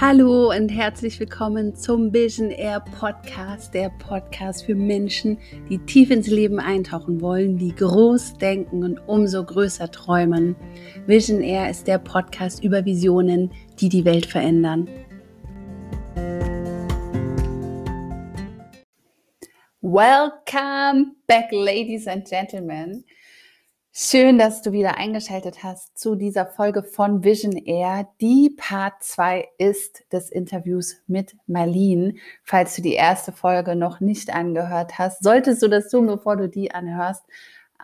Hallo und herzlich willkommen zum Vision Air Podcast, der Podcast für Menschen, die tief ins Leben eintauchen wollen, die groß denken und umso größer träumen. Vision Air ist der Podcast über Visionen, die die Welt verändern. Welcome back, ladies and gentlemen. Schön, dass du wieder eingeschaltet hast zu dieser Folge von Vision Air. Die Part 2 ist des Interviews mit Marlene. Falls du die erste Folge noch nicht angehört hast, solltest du das tun, bevor du die anhörst.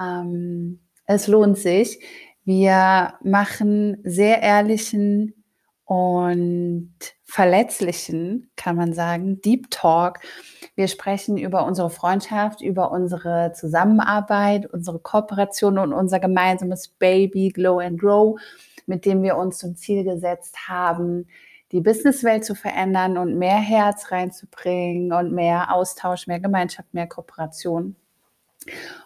Ähm, es lohnt sich. Wir machen sehr ehrlichen und verletzlichen, kann man sagen, Deep Talk wir sprechen über unsere Freundschaft, über unsere Zusammenarbeit, unsere Kooperation und unser gemeinsames Baby Glow and Grow, mit dem wir uns zum Ziel gesetzt haben, die Businesswelt zu verändern und mehr Herz reinzubringen und mehr Austausch, mehr Gemeinschaft, mehr Kooperation.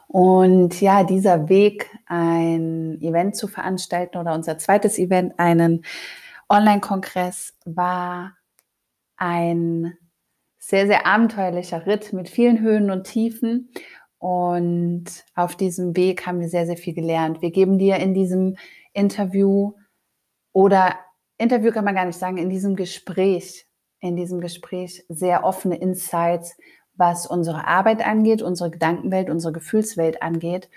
Und ja, dieser Weg, ein Event zu veranstalten oder unser zweites Event, einen Online-Kongress, war ein sehr, sehr abenteuerlicher Ritt mit vielen Höhen und Tiefen. Und auf diesem Weg haben wir sehr, sehr viel gelernt. Wir geben dir in diesem Interview oder Interview kann man gar nicht sagen, in diesem Gespräch, in diesem Gespräch sehr offene Insights, was unsere Arbeit angeht, unsere Gedankenwelt, unsere Gefühlswelt angeht.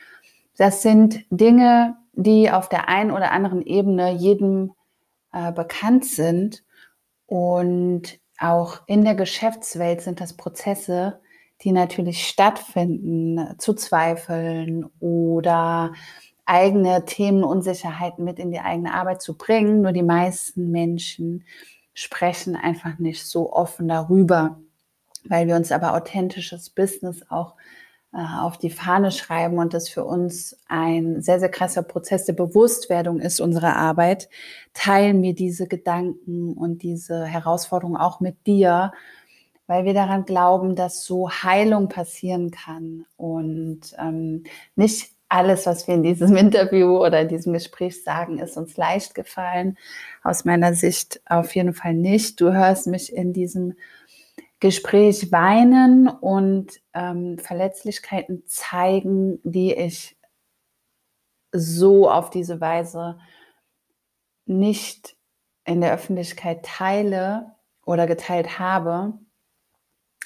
Das sind Dinge, die auf der einen oder anderen Ebene jedem äh, bekannt sind und auch in der Geschäftswelt sind das Prozesse, die natürlich stattfinden, zu zweifeln oder eigene Themen, Unsicherheiten mit in die eigene Arbeit zu bringen. Nur die meisten Menschen sprechen einfach nicht so offen darüber, weil wir uns aber authentisches Business auch auf die Fahne schreiben und das für uns ein sehr, sehr krasser Prozess der Bewusstwerdung ist, unsere Arbeit, teilen wir diese Gedanken und diese Herausforderungen auch mit dir, weil wir daran glauben, dass so Heilung passieren kann und ähm, nicht alles, was wir in diesem Interview oder in diesem Gespräch sagen, ist uns leicht gefallen. Aus meiner Sicht auf jeden Fall nicht. Du hörst mich in diesem Gespräch weinen und ähm, Verletzlichkeiten zeigen, die ich so auf diese Weise nicht in der Öffentlichkeit teile oder geteilt habe.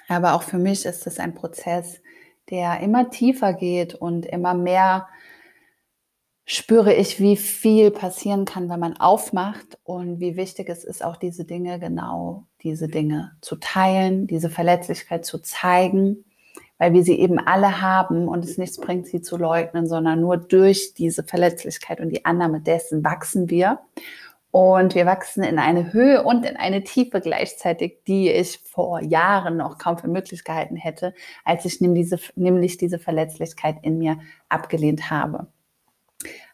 Aber auch für mich ist es ein Prozess, der immer tiefer geht und immer mehr spüre ich, wie viel passieren kann, wenn man aufmacht und wie wichtig es ist, auch diese Dinge, genau diese Dinge zu teilen, diese Verletzlichkeit zu zeigen, weil wir sie eben alle haben und es nichts bringt, sie zu leugnen, sondern nur durch diese Verletzlichkeit und die Annahme dessen wachsen wir. Und wir wachsen in eine Höhe und in eine Tiefe gleichzeitig, die ich vor Jahren noch kaum für möglich gehalten hätte, als ich nämlich diese Verletzlichkeit in mir abgelehnt habe.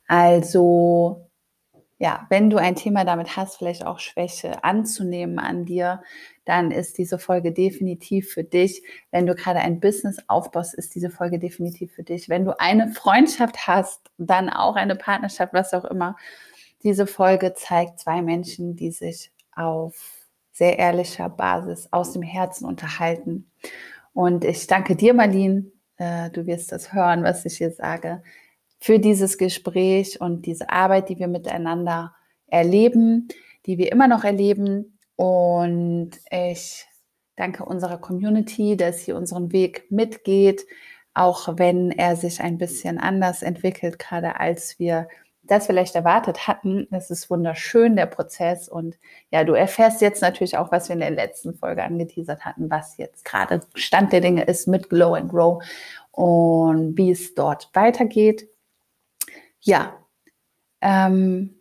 Also ja, wenn du ein Thema damit hast, vielleicht auch Schwäche anzunehmen an dir, dann ist diese Folge definitiv für dich. Wenn du gerade ein Business aufbaust, ist diese Folge definitiv für dich. Wenn du eine Freundschaft hast, dann auch eine Partnerschaft, was auch immer. Diese Folge zeigt zwei Menschen, die sich auf sehr ehrlicher Basis aus dem Herzen unterhalten. Und ich danke dir, Marlene. Äh, du wirst das hören, was ich hier sage für dieses Gespräch und diese Arbeit, die wir miteinander erleben, die wir immer noch erleben. Und ich danke unserer Community, dass sie unseren Weg mitgeht, auch wenn er sich ein bisschen anders entwickelt, gerade als wir das vielleicht erwartet hatten. Es ist wunderschön, der Prozess. Und ja, du erfährst jetzt natürlich auch, was wir in der letzten Folge angeteasert hatten, was jetzt gerade Stand der Dinge ist mit Glow and Grow und wie es dort weitergeht ja, ähm,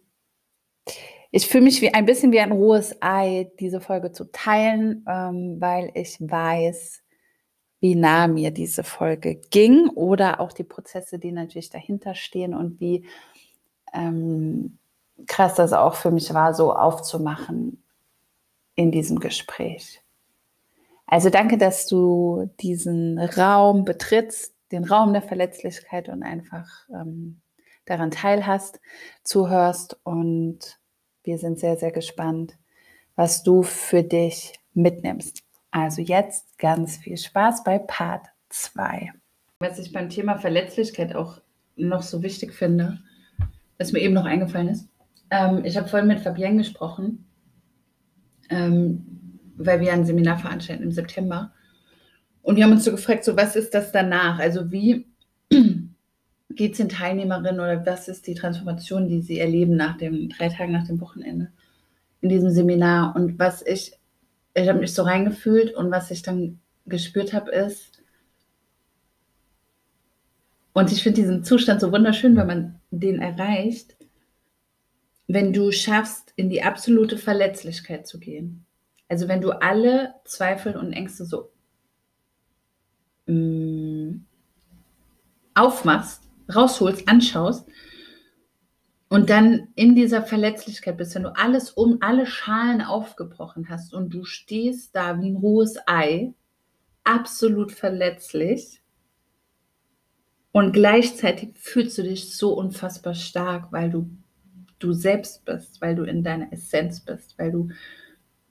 ich fühle mich wie ein bisschen wie ein rohes Ei, diese Folge zu teilen, ähm, weil ich weiß, wie nah mir diese Folge ging oder auch die Prozesse, die natürlich dahinter stehen und wie ähm, krass das auch für mich war, so aufzumachen in diesem Gespräch. Also danke, dass du diesen Raum betrittst, den Raum der Verletzlichkeit und einfach ähm, daran teilhast, zuhörst und wir sind sehr, sehr gespannt, was du für dich mitnimmst. Also jetzt ganz viel Spaß bei Part 2. Was ich beim Thema Verletzlichkeit auch noch so wichtig finde, was mir eben noch eingefallen ist. Ähm, ich habe vorhin mit Fabienne gesprochen, ähm, weil wir ein Seminar veranstalten im September. Und wir haben uns so gefragt, so was ist das danach? Also wie geht es den Teilnehmerinnen oder was ist die Transformation, die sie erleben nach dem drei Tagen nach dem Wochenende in diesem Seminar? Und was ich, ich habe mich so reingefühlt und was ich dann gespürt habe, ist, und ich finde diesen Zustand so wunderschön, wenn man den erreicht, wenn du schaffst, in die absolute Verletzlichkeit zu gehen. Also wenn du alle Zweifel und Ängste so mh, mm, aufmachst rausholst, anschaust und dann in dieser Verletzlichkeit bist, wenn du alles um alle Schalen aufgebrochen hast und du stehst da wie ein rohes Ei, absolut verletzlich und gleichzeitig fühlst du dich so unfassbar stark, weil du du selbst bist, weil du in deiner Essenz bist, weil du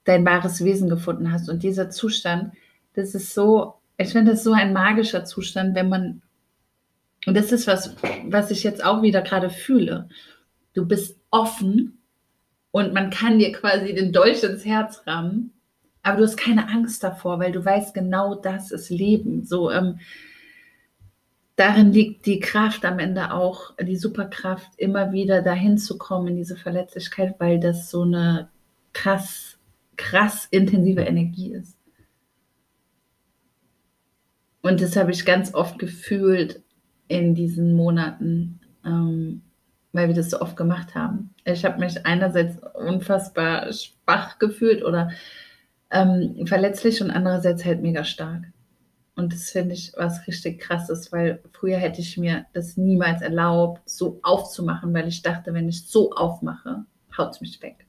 dein wahres Wesen gefunden hast. Und dieser Zustand, das ist so, ich finde das so ein magischer Zustand, wenn man und das ist was, was ich jetzt auch wieder gerade fühle. Du bist offen und man kann dir quasi den Dolch ins Herz rammen, aber du hast keine Angst davor, weil du weißt genau, das ist Leben. So, ähm, darin liegt die Kraft am Ende auch, die Superkraft, immer wieder dahin zu kommen in diese Verletzlichkeit, weil das so eine krass, krass intensive Energie ist. Und das habe ich ganz oft gefühlt, in diesen Monaten, ähm, weil wir das so oft gemacht haben. Ich habe mich einerseits unfassbar schwach gefühlt oder ähm, verletzlich und andererseits halt mega stark. Und das finde ich was richtig krasses, weil früher hätte ich mir das niemals erlaubt, so aufzumachen, weil ich dachte, wenn ich so aufmache, haut es mich weg.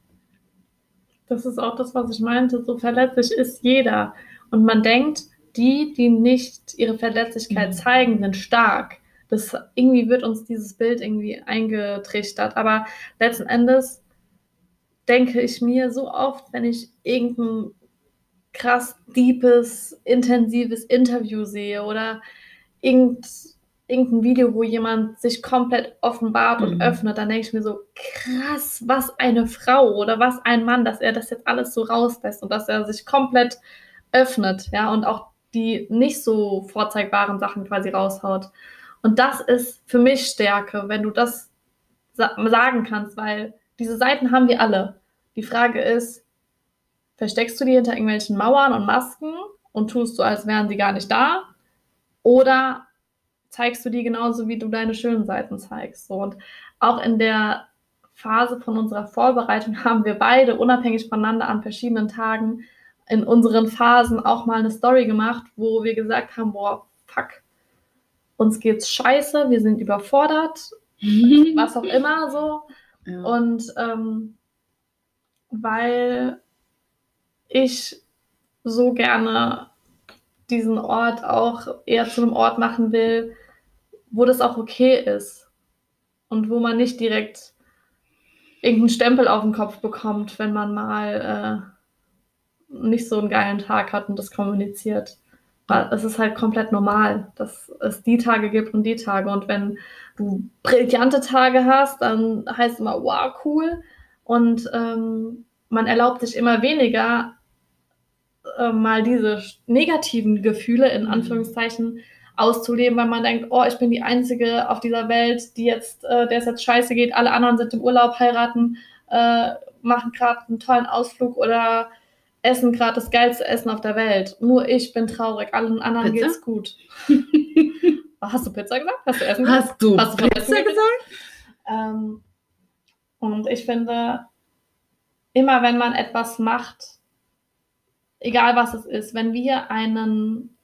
Das ist auch das, was ich meinte. So verletzlich ist jeder. Und man denkt, die, die nicht ihre Verletzlichkeit mhm. zeigen, sind stark das irgendwie wird uns dieses Bild irgendwie eingetrichtert. Aber letzten Endes denke ich mir so oft, wenn ich irgendein krass deepes, intensives Interview sehe oder irgend, irgendein Video, wo jemand sich komplett offenbart und mhm. öffnet, dann denke ich mir so, krass, was eine Frau oder was ein Mann, dass er das jetzt alles so rauslässt und dass er sich komplett öffnet, ja, und auch die nicht so vorzeigbaren Sachen quasi raushaut. Und das ist für mich Stärke, wenn du das sa sagen kannst, weil diese Seiten haben wir alle. Die Frage ist, versteckst du die hinter irgendwelchen Mauern und Masken und tust so, als wären sie gar nicht da? Oder zeigst du die genauso, wie du deine schönen Seiten zeigst? So, und auch in der Phase von unserer Vorbereitung haben wir beide unabhängig voneinander an verschiedenen Tagen in unseren Phasen auch mal eine Story gemacht, wo wir gesagt haben, boah, fuck, uns geht's scheiße, wir sind überfordert, was auch immer so. Ja. Und ähm, weil ich so gerne diesen Ort auch eher zu einem Ort machen will, wo das auch okay ist und wo man nicht direkt irgendeinen Stempel auf den Kopf bekommt, wenn man mal äh, nicht so einen geilen Tag hat und das kommuniziert es ist halt komplett normal, dass es die Tage gibt und die Tage. Und wenn du brillante Tage hast, dann heißt es immer, wow, cool. Und ähm, man erlaubt sich immer weniger, äh, mal diese negativen Gefühle in mhm. Anführungszeichen auszuleben, weil man denkt, oh, ich bin die Einzige auf dieser Welt, die jetzt, äh, der es jetzt scheiße geht, alle anderen sind im Urlaub, heiraten, äh, machen gerade einen tollen Ausflug oder essen gerade das geilste Essen auf der Welt. Nur ich bin traurig, allen anderen Pizza? geht's gut. Hast du Pizza gesagt? Hast du Essen gesagt? Hast du, Hast du Pizza Essen gesagt? Ähm, und ich finde, immer wenn man etwas macht, egal was es ist, wenn wir einen,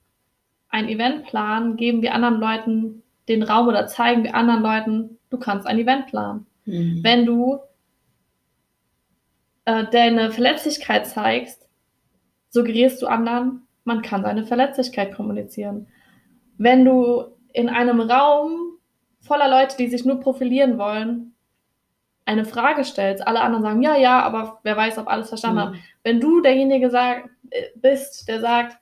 ein Event planen, geben wir anderen Leuten den Raum oder zeigen wir anderen Leuten, du kannst ein Event planen. Mhm. Wenn du äh, deine Verletzlichkeit zeigst, suggerierst du anderen, man kann seine Verletzlichkeit kommunizieren. Wenn du in einem Raum voller Leute, die sich nur profilieren wollen, eine Frage stellst, alle anderen sagen, ja, ja, aber wer weiß, ob alles verstanden mhm. hat. Wenn du derjenige sag, äh, bist, der sagt,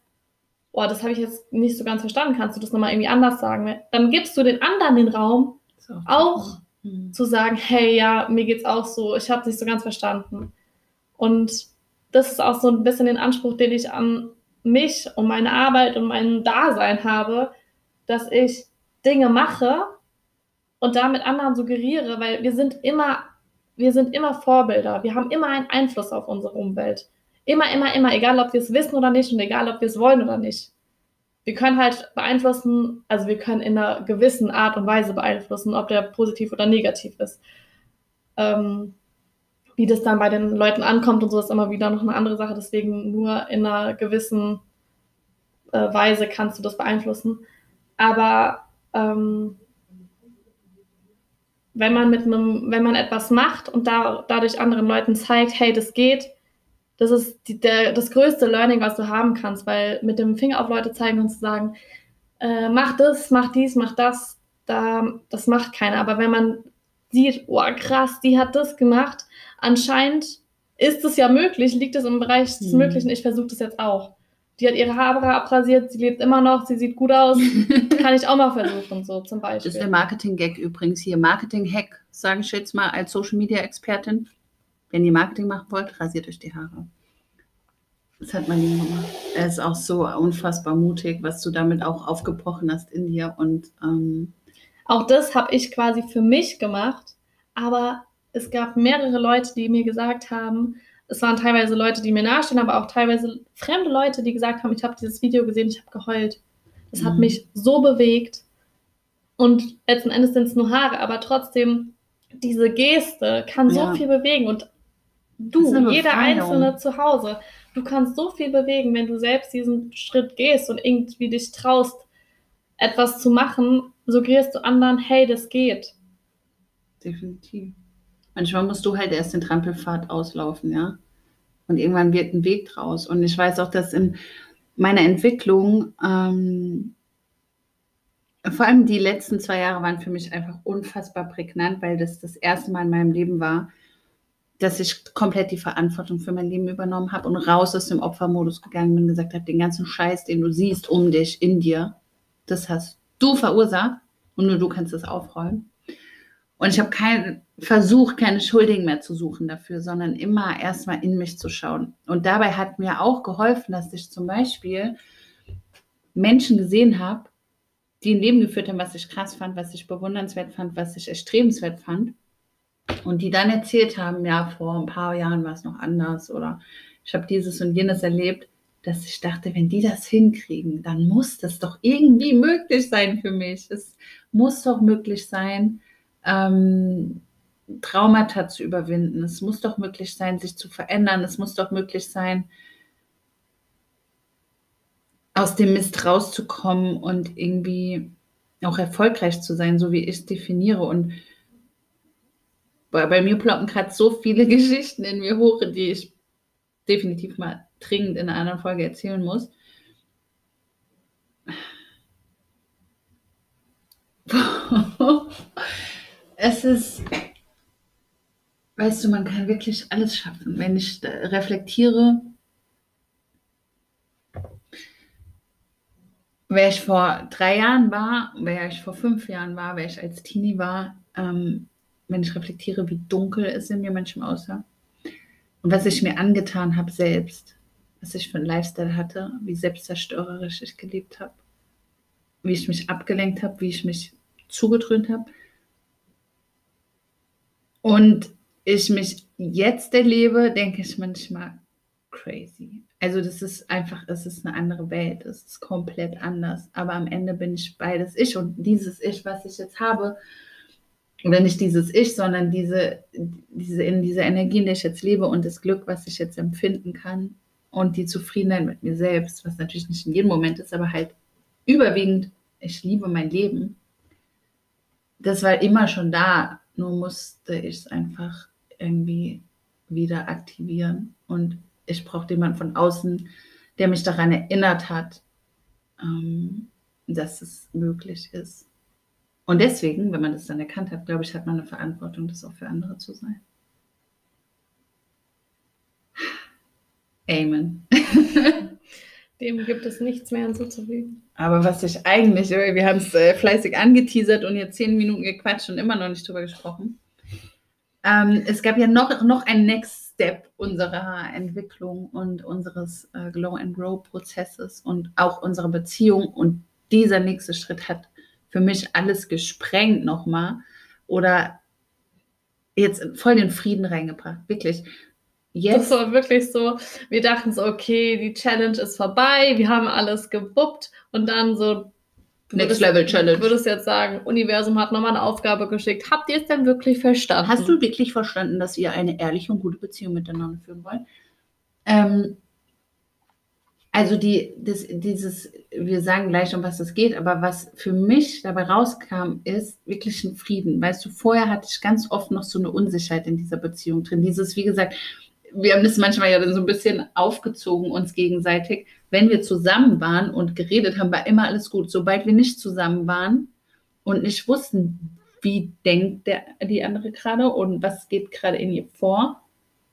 boah, das habe ich jetzt nicht so ganz verstanden, kannst du das nochmal irgendwie anders sagen? Dann gibst du den anderen den Raum, so. auch mhm. zu sagen, hey, ja, mir geht's auch so, ich habe es nicht so ganz verstanden. Und das ist auch so ein bisschen den Anspruch, den ich an mich und meine Arbeit und mein Dasein habe, dass ich Dinge mache und damit anderen suggeriere, weil wir sind immer, wir sind immer Vorbilder, wir haben immer einen Einfluss auf unsere Umwelt. Immer, immer, immer, egal ob wir es wissen oder nicht und egal ob wir es wollen oder nicht. Wir können halt beeinflussen, also wir können in einer gewissen Art und Weise beeinflussen, ob der positiv oder negativ ist. Ähm, wie das dann bei den Leuten ankommt und so ist immer wieder noch eine andere Sache. Deswegen nur in einer gewissen äh, Weise kannst du das beeinflussen. Aber ähm, wenn man mit einem, wenn man etwas macht und da, dadurch anderen Leuten zeigt, hey, das geht, das ist die, der, das größte Learning, was du haben kannst, weil mit dem Finger auf Leute zeigen und zu sagen, äh, mach das, mach dies, mach das, da, das macht keiner. Aber wenn man sieht, oh krass, die hat das gemacht, anscheinend ist es ja möglich, liegt es im Bereich des mhm. Möglichen, ich versuche das jetzt auch. Die hat ihre Haare abrasiert, sie lebt immer noch, sie sieht gut aus, kann ich auch mal versuchen, so zum Beispiel. Das ist der Marketing-Gag übrigens hier. Marketing-Hack, sage ich jetzt mal als Social-Media-Expertin. Wenn ihr Marketing machen wollt, rasiert euch die Haare. Das hat mein Lieber gemacht. Er ist auch so unfassbar mutig, was du damit auch aufgebrochen hast in dir. Und ähm, auch das habe ich quasi für mich gemacht, aber es gab mehrere Leute, die mir gesagt haben, es waren teilweise Leute, die mir nahestehen, aber auch teilweise fremde Leute, die gesagt haben, ich habe dieses Video gesehen, ich habe geheult. Das mhm. hat mich so bewegt. Und letzten Endes sind es nur Haare, aber trotzdem, diese Geste kann ja. so viel bewegen. Und du, jeder Einzelne zu Hause, du kannst so viel bewegen, wenn du selbst diesen Schritt gehst und irgendwie dich traust, etwas zu machen, suggerierst du anderen, hey, das geht. Definitiv. Manchmal musst du halt erst den Trampelpfad auslaufen, ja. Und irgendwann wird ein Weg draus. Und ich weiß auch, dass in meiner Entwicklung, ähm, vor allem die letzten zwei Jahre waren für mich einfach unfassbar prägnant, weil das das erste Mal in meinem Leben war, dass ich komplett die Verantwortung für mein Leben übernommen habe und raus aus dem Opfermodus gegangen bin, und gesagt habe, den ganzen Scheiß, den du siehst um dich, in dir, das hast du verursacht und nur du kannst es aufräumen. Und ich habe keinen Versuch, keine Schuldigen mehr zu suchen dafür, sondern immer erstmal in mich zu schauen. Und dabei hat mir auch geholfen, dass ich zum Beispiel Menschen gesehen habe, die ein Leben geführt haben, was ich krass fand, was ich bewundernswert fand, was ich erstrebenswert fand. Und die dann erzählt haben, ja, vor ein paar Jahren war es noch anders oder ich habe dieses und jenes erlebt, dass ich dachte, wenn die das hinkriegen, dann muss das doch irgendwie möglich sein für mich. Es muss doch möglich sein, ähm, Traumata zu überwinden. Es muss doch möglich sein, sich zu verändern. Es muss doch möglich sein, aus dem Mist rauszukommen und irgendwie auch erfolgreich zu sein, so wie ich es definiere. Und bei, bei mir ploppen gerade so viele Geschichten in mir hoch, die ich definitiv mal dringend in einer anderen Folge erzählen muss. Es ist, weißt du, man kann wirklich alles schaffen. Wenn ich reflektiere, wer ich vor drei Jahren war, wer ich vor fünf Jahren war, wer ich als Teenie war, ähm, wenn ich reflektiere, wie dunkel es in mir manchmal aussah und was ich mir angetan habe selbst, was ich für einen Lifestyle hatte, wie selbstzerstörerisch ich gelebt habe, wie ich mich abgelenkt habe, wie ich mich zugedröhnt habe, und ich mich jetzt erlebe, denke ich manchmal crazy. Also das ist einfach, es ist eine andere Welt, es ist komplett anders. Aber am Ende bin ich beides ich und dieses Ich, was ich jetzt habe, oder nicht dieses Ich, sondern diese, diese, in dieser Energie, in der ich jetzt lebe und das Glück, was ich jetzt empfinden kann und die Zufriedenheit mit mir selbst, was natürlich nicht in jedem Moment ist, aber halt überwiegend, ich liebe mein Leben. Das war immer schon da nur musste ich es einfach irgendwie wieder aktivieren. Und ich brauchte jemanden von außen, der mich daran erinnert hat, ähm, dass es möglich ist. Und deswegen, wenn man das dann erkannt hat, glaube ich, hat man eine Verantwortung, das auch für andere zu sein. Amen. Dem gibt es nichts mehr hinzuzufügen. Aber was ich eigentlich, wir haben es äh, fleißig angeteasert und jetzt zehn Minuten gequatscht und immer noch nicht drüber gesprochen. Ähm, es gab ja noch, noch ein Next Step unserer Entwicklung und unseres äh, Glow and Grow Prozesses und auch unserer Beziehung. Und dieser nächste Schritt hat für mich alles gesprengt nochmal oder jetzt voll den Frieden reingebracht. Wirklich. Jetzt. Das war wirklich so, wir dachten so, okay, die Challenge ist vorbei, wir haben alles gebuppt und dann so. Next Level Challenge. Würdest jetzt sagen, Universum hat nochmal eine Aufgabe geschickt. Habt ihr es denn wirklich verstanden? Hast du wirklich verstanden, dass ihr eine ehrliche und gute Beziehung miteinander führen wollt? Ähm, also die, das, dieses, wir sagen gleich, um was es geht, aber was für mich dabei rauskam, ist wirklich ein Frieden. Weißt du, vorher hatte ich ganz oft noch so eine Unsicherheit in dieser Beziehung drin. Dieses, wie gesagt, wir haben das manchmal ja dann so ein bisschen aufgezogen uns gegenseitig. Wenn wir zusammen waren und geredet haben, war immer alles gut. Sobald wir nicht zusammen waren und nicht wussten, wie denkt der, die andere gerade und was geht gerade in ihr vor,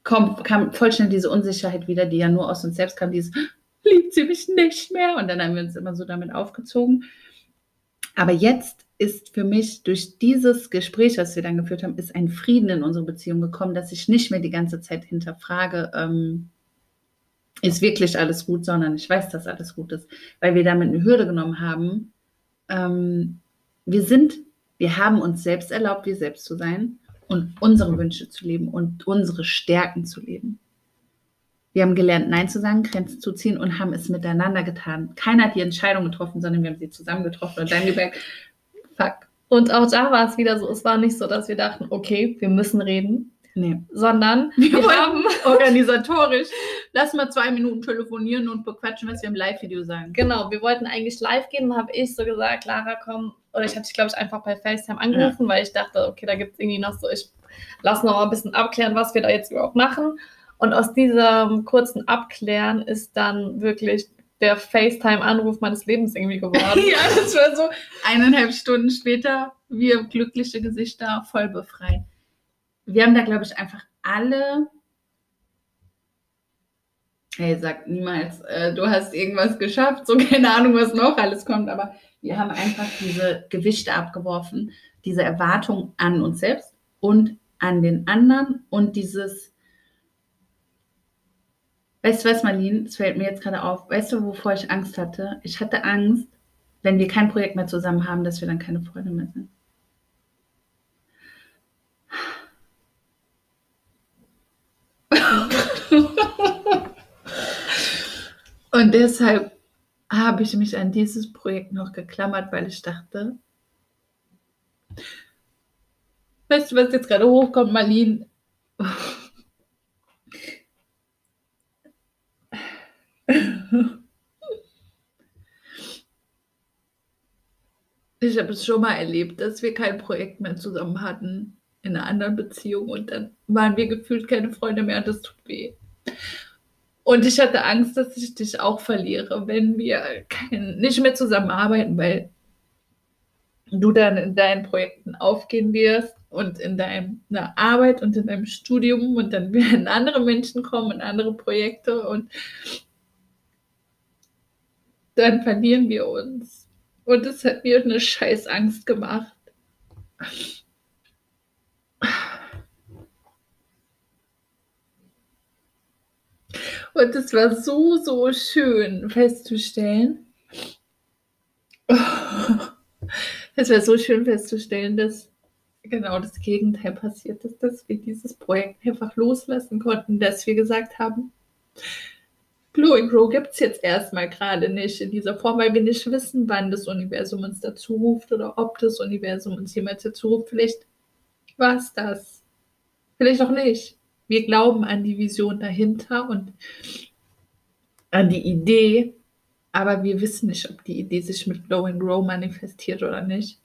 kommt, kam voll schnell diese Unsicherheit wieder, die ja nur aus uns selbst kam, dieses, liebt sie mich nicht mehr. Und dann haben wir uns immer so damit aufgezogen. Aber jetzt ist für mich durch dieses Gespräch, was wir dann geführt haben, ist ein Frieden in unsere Beziehung gekommen, dass ich nicht mehr die ganze Zeit hinterfrage, ähm, ist wirklich alles gut, sondern ich weiß, dass alles gut ist, weil wir damit eine Hürde genommen haben. Ähm, wir sind, wir haben uns selbst erlaubt, wir selbst zu sein und unsere Wünsche zu leben und unsere Stärken zu leben. Wir haben gelernt, Nein zu sagen, Grenzen zu ziehen und haben es miteinander getan. Keiner hat die Entscheidung getroffen, sondern wir haben sie zusammen getroffen und dann gemerkt, fuck. Und auch da war es wieder so, es war nicht so, dass wir dachten, okay, wir müssen reden. Nee. Sondern wir, wir haben organisatorisch, lass mal zwei Minuten telefonieren und bequatschen, was wir im Live-Video sagen. Genau, wir wollten eigentlich live gehen, habe ich so gesagt, Lara, komm. Oder ich hatte dich, glaube ich, einfach bei FaceTime angerufen, ja. weil ich dachte, okay, da gibt es irgendwie noch so, ich lasse noch mal ein bisschen abklären, was wir da jetzt überhaupt machen. Und aus diesem kurzen Abklären ist dann wirklich der FaceTime-Anruf meines Lebens irgendwie geworden. ja, das war so eineinhalb Stunden später, wir glückliche Gesichter voll befreit. Wir haben da, glaube ich, einfach alle. Hey, sag niemals, äh, du hast irgendwas geschafft, so keine Ahnung, was noch alles kommt, aber wir haben einfach diese Gewichte abgeworfen, diese Erwartung an uns selbst und an den anderen und dieses Weißt du was, Marlene? Es fällt mir jetzt gerade auf. Weißt du, wovor ich Angst hatte? Ich hatte Angst, wenn wir kein Projekt mehr zusammen haben, dass wir dann keine Freunde mehr sind. Und deshalb habe ich mich an dieses Projekt noch geklammert, weil ich dachte, weißt du, was jetzt gerade hochkommt, Marlene? Ich habe es schon mal erlebt, dass wir kein Projekt mehr zusammen hatten in einer anderen Beziehung und dann waren wir gefühlt keine Freunde mehr und das tut weh. Und ich hatte Angst, dass ich dich auch verliere, wenn wir kein, nicht mehr zusammenarbeiten, weil du dann in deinen Projekten aufgehen wirst und in deiner Arbeit und in deinem Studium und dann werden andere Menschen kommen und andere Projekte und dann verlieren wir uns. Und es hat mir eine scheiß Angst gemacht. Und es war so, so schön festzustellen. Es war so schön festzustellen, dass genau das Gegenteil passiert ist, dass wir dieses Projekt einfach loslassen konnten, dass wir gesagt haben, And Grow gibt es jetzt erstmal gerade nicht in dieser Form, weil wir nicht wissen, wann das Universum uns dazu ruft oder ob das Universum uns jemals dazu ruft. Vielleicht war es das. Vielleicht auch nicht. Wir glauben an die Vision dahinter und an die Idee, aber wir wissen nicht, ob die Idee sich mit Glow and Grow manifestiert oder nicht.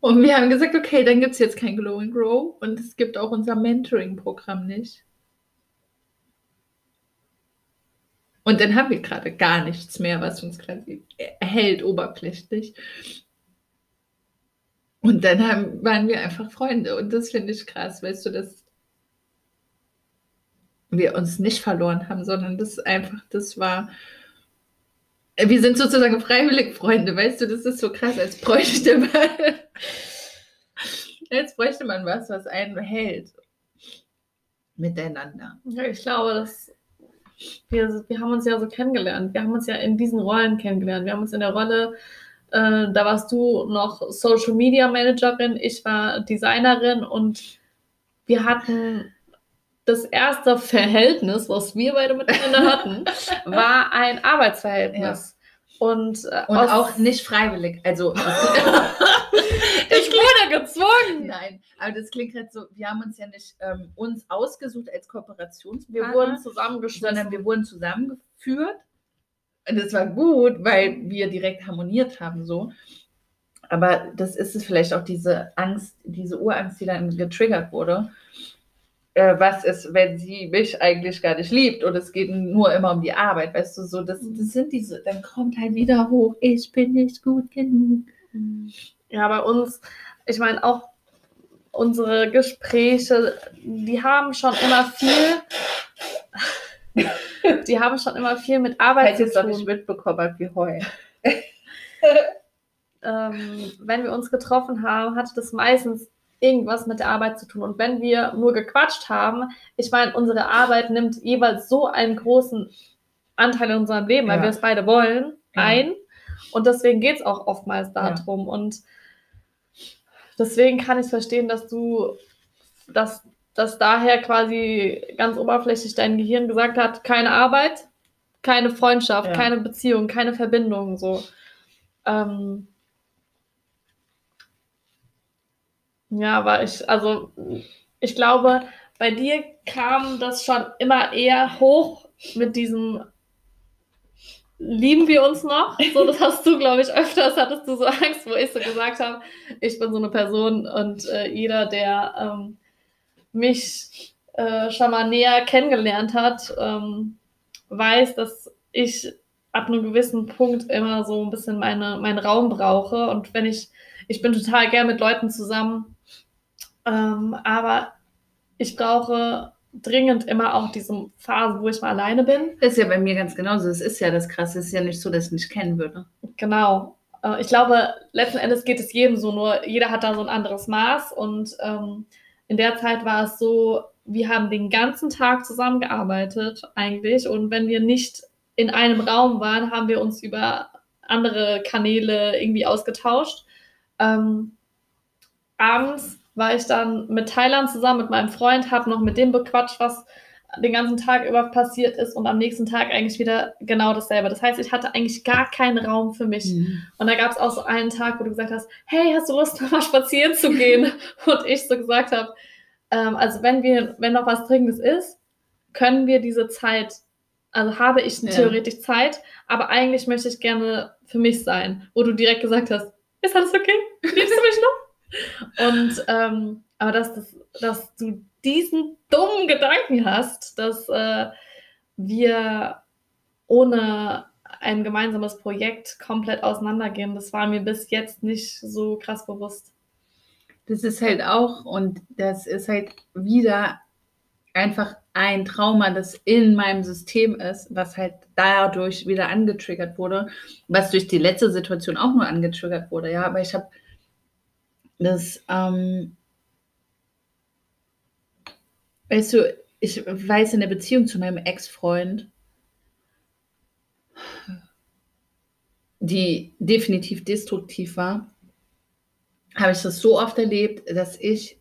Und wir haben gesagt, okay, dann gibt es jetzt kein Glow and Grow und es gibt auch unser Mentoring-Programm nicht. Und dann haben wir gerade gar nichts mehr, was uns quasi hält oberflächlich. Und dann haben, waren wir einfach Freunde und das finde ich krass, weißt du, dass wir uns nicht verloren haben, sondern das einfach, das war, wir sind sozusagen freiwillig Freunde, weißt du, das ist so krass, als bräuchte man, als bräuchte man was, was einen hält miteinander. Ja, ich glaube, dass wir, wir haben uns ja so kennengelernt. Wir haben uns ja in diesen Rollen kennengelernt. Wir haben uns in der Rolle äh, da warst du noch Social Media Managerin, ich war Designerin und wir hatten das erste Verhältnis, was wir beide miteinander hatten, war ein Arbeitsverhältnis. Ja. Und, äh, und auch nicht freiwillig. Also gezwungen. Nein, aber das klingt halt so, wir haben uns ja nicht ähm, uns ausgesucht als Kooperationspartner. Wir wurden zusammengeschmissen. Sondern wir wurden zusammengeführt und es war gut, weil wir direkt harmoniert haben so. Aber das ist es vielleicht auch diese Angst, diese Urangst, die dann getriggert wurde. Äh, was ist, wenn sie mich eigentlich gar nicht liebt und es geht nur immer um die Arbeit, weißt du, so, das, das sind diese, dann kommt halt wieder hoch, ich bin nicht gut genug. Ja, bei uns, ich meine, auch unsere Gespräche, die haben schon immer viel die haben schon immer viel mit Arbeit zu tun. Falls nicht mitbekommen wie heu. ähm, wenn wir uns getroffen haben, hatte das meistens irgendwas mit der Arbeit zu tun. Und wenn wir nur gequatscht haben, ich meine, unsere Arbeit nimmt jeweils so einen großen Anteil in unserem Leben, weil ja. wir es beide wollen, ja. ein. Und deswegen geht es auch oftmals darum. Ja. Und deswegen kann ich verstehen, dass du, dass dass daher quasi ganz oberflächlich dein Gehirn gesagt hat, keine Arbeit, keine Freundschaft, ja. keine Beziehung, keine Verbindung, so. Ähm, ja, aber ich, also ich glaube, bei dir kam das schon immer eher hoch mit diesem lieben wir uns noch? So, das hast du, glaube ich, öfters hattest du so Angst, wo ich so gesagt habe, ich bin so eine Person und äh, jeder, der ähm, mich äh, schon mal näher kennengelernt hat, ähm, weiß, dass ich ab einem gewissen Punkt immer so ein bisschen meine, meinen Raum brauche. Und wenn ich, ich bin total gern mit Leuten zusammen, ähm, aber ich brauche dringend immer auch diese Phase, wo ich mal alleine bin. Das ist ja bei mir ganz genauso. Es ist ja das Krasse. Es ist ja nicht so, dass ich nicht kennen würde. Genau. Äh, ich glaube, letzten Endes geht es jedem so, nur jeder hat da so ein anderes Maß und ähm, in der Zeit war es so, wir haben den ganzen Tag zusammengearbeitet eigentlich und wenn wir nicht in einem Raum waren, haben wir uns über andere Kanäle irgendwie ausgetauscht. Ähm, abends war ich dann mit Thailand zusammen, mit meinem Freund, habe noch mit dem bequatscht, was den ganzen Tag über passiert ist und am nächsten Tag eigentlich wieder genau dasselbe. Das heißt, ich hatte eigentlich gar keinen Raum für mich. Mhm. Und da gab es auch so einen Tag, wo du gesagt hast, hey, hast du Lust, mal spazieren zu gehen? und ich so gesagt habe, ähm, also wenn wir, wenn noch was Dringendes ist, können wir diese Zeit, also habe ich ja. theoretisch Zeit, aber eigentlich möchte ich gerne für mich sein, wo du direkt gesagt hast, ist alles okay? Liebst du mich noch? Und ähm, aber dass, dass, dass du diesen dummen Gedanken hast, dass äh, wir ohne ein gemeinsames Projekt komplett auseinandergehen, das war mir bis jetzt nicht so krass bewusst. Das ist halt auch, und das ist halt wieder einfach ein Trauma, das in meinem System ist, was halt dadurch wieder angetriggert wurde, was durch die letzte Situation auch nur angetriggert wurde, ja, aber ich habe das, ähm, weißt du, ich weiß in der Beziehung zu meinem Ex-Freund, die definitiv destruktiv war, habe ich das so oft erlebt, dass ich,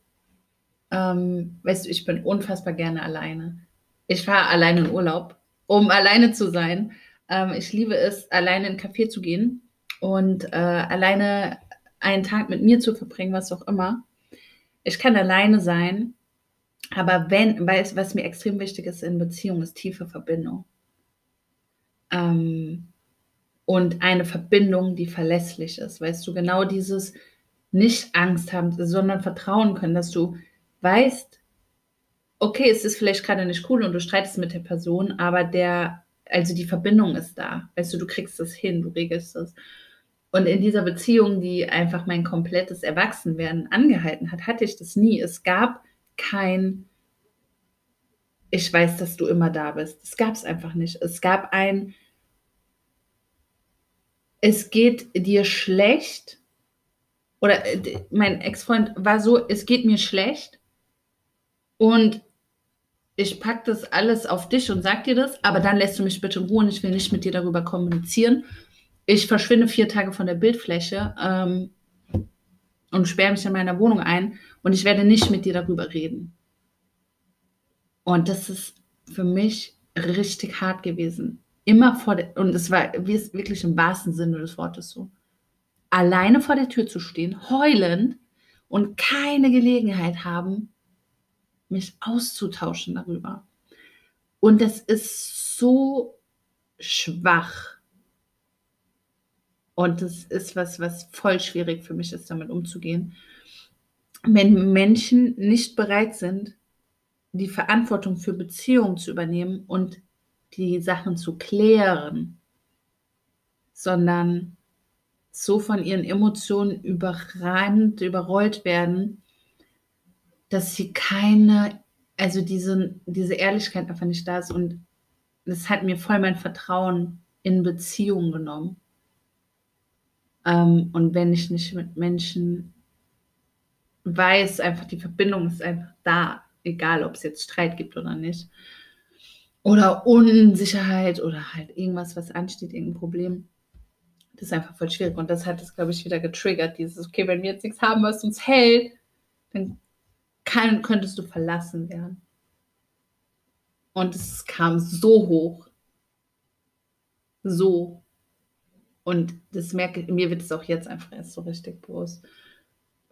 ähm, weißt du, ich bin unfassbar gerne alleine. Ich fahre alleine in Urlaub, um alleine zu sein. Ähm, ich liebe es, alleine in ein Café zu gehen und äh, alleine einen Tag mit mir zu verbringen, was auch immer. Ich kann alleine sein, aber wenn, weil es, was mir extrem wichtig ist in Beziehung, ist tiefe Verbindung. Ähm, und eine Verbindung, die verlässlich ist. Weißt du, genau dieses, nicht Angst haben, sondern vertrauen können, dass du weißt, okay, es ist vielleicht gerade nicht cool und du streitest mit der Person, aber der, also die Verbindung ist da. Weißt du, du kriegst das hin, du regelst das. Und in dieser Beziehung, die einfach mein komplettes Erwachsenwerden angehalten hat, hatte ich das nie. Es gab kein, ich weiß, dass du immer da bist. Das gab es einfach nicht. Es gab ein, es geht dir schlecht. Oder äh, mein Ex-Freund war so, es geht mir schlecht. Und ich packe das alles auf dich und sag dir das, aber dann lässt du mich bitte in Ruhe und ich will nicht mit dir darüber kommunizieren. Ich verschwinde vier Tage von der Bildfläche ähm, und sperre mich in meiner Wohnung ein und ich werde nicht mit dir darüber reden. Und das ist für mich richtig hart gewesen. Immer vor der, und es war wirklich im wahrsten Sinne des Wortes so. Alleine vor der Tür zu stehen, heulend und keine Gelegenheit haben, mich auszutauschen darüber. Und das ist so schwach. Und das ist was, was voll schwierig für mich ist, damit umzugehen. Wenn Menschen nicht bereit sind, die Verantwortung für Beziehungen zu übernehmen und die Sachen zu klären, sondern so von ihren Emotionen überrannt, überrollt werden, dass sie keine, also diese, diese Ehrlichkeit einfach nicht da ist. Und das hat mir voll mein Vertrauen in Beziehungen genommen. Ähm, und wenn ich nicht mit Menschen weiß, einfach die Verbindung ist einfach da, egal ob es jetzt Streit gibt oder nicht. Oder Unsicherheit oder halt irgendwas, was ansteht, irgendein Problem. Das ist einfach voll schwierig. Und das hat es, glaube ich, wieder getriggert. Dieses, okay, wenn wir jetzt nichts haben, was uns hält, dann kann, könntest du verlassen werden. Und es kam so hoch. So. Und das merke mir wird es auch jetzt einfach erst so richtig bewusst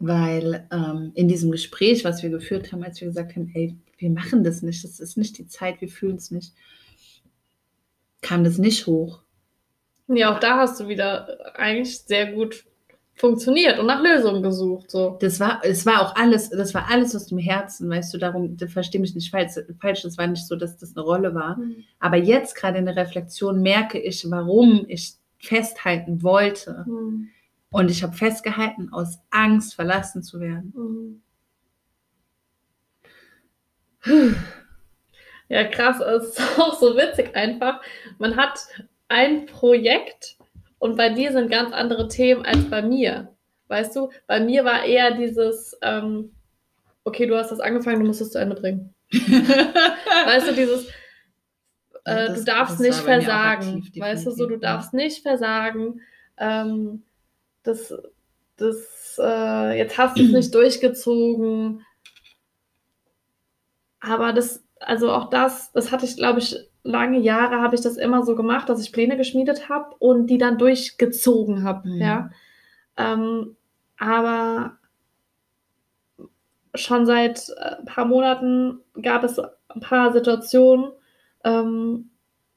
weil ähm, in diesem Gespräch, was wir geführt haben, als wir gesagt haben, ey, wir machen das nicht, das ist nicht die Zeit, wir fühlen es nicht, kam das nicht hoch. Ja, auch da hast du wieder eigentlich sehr gut funktioniert und nach Lösungen gesucht. So. Das war, es war auch alles, das war alles aus dem Herzen, weißt du, darum, verstehe mich nicht falsch, falsch, das war nicht so, dass das eine Rolle war. Mhm. Aber jetzt gerade in der Reflexion merke ich, warum ich festhalten wollte. Mhm und ich habe festgehalten aus Angst, verlassen zu werden. Mhm. Ja, krass, es ist auch so witzig einfach. Man hat ein Projekt und bei dir sind ganz andere Themen als bei mir. Weißt du, bei mir war eher dieses, ähm, okay, du hast das angefangen, du musst es zu Ende bringen. weißt du, dieses, äh, das, du darfst nicht versagen. Aktiv, weißt du, so, du darfst nicht versagen. Ähm, das, das, äh, jetzt hast du es nicht durchgezogen. Aber das, also auch das, das hatte ich, glaube ich, lange Jahre habe ich das immer so gemacht, dass ich Pläne geschmiedet habe und die dann durchgezogen habe, mhm. ja. Ähm, aber schon seit ein paar Monaten gab es ein paar Situationen, ähm,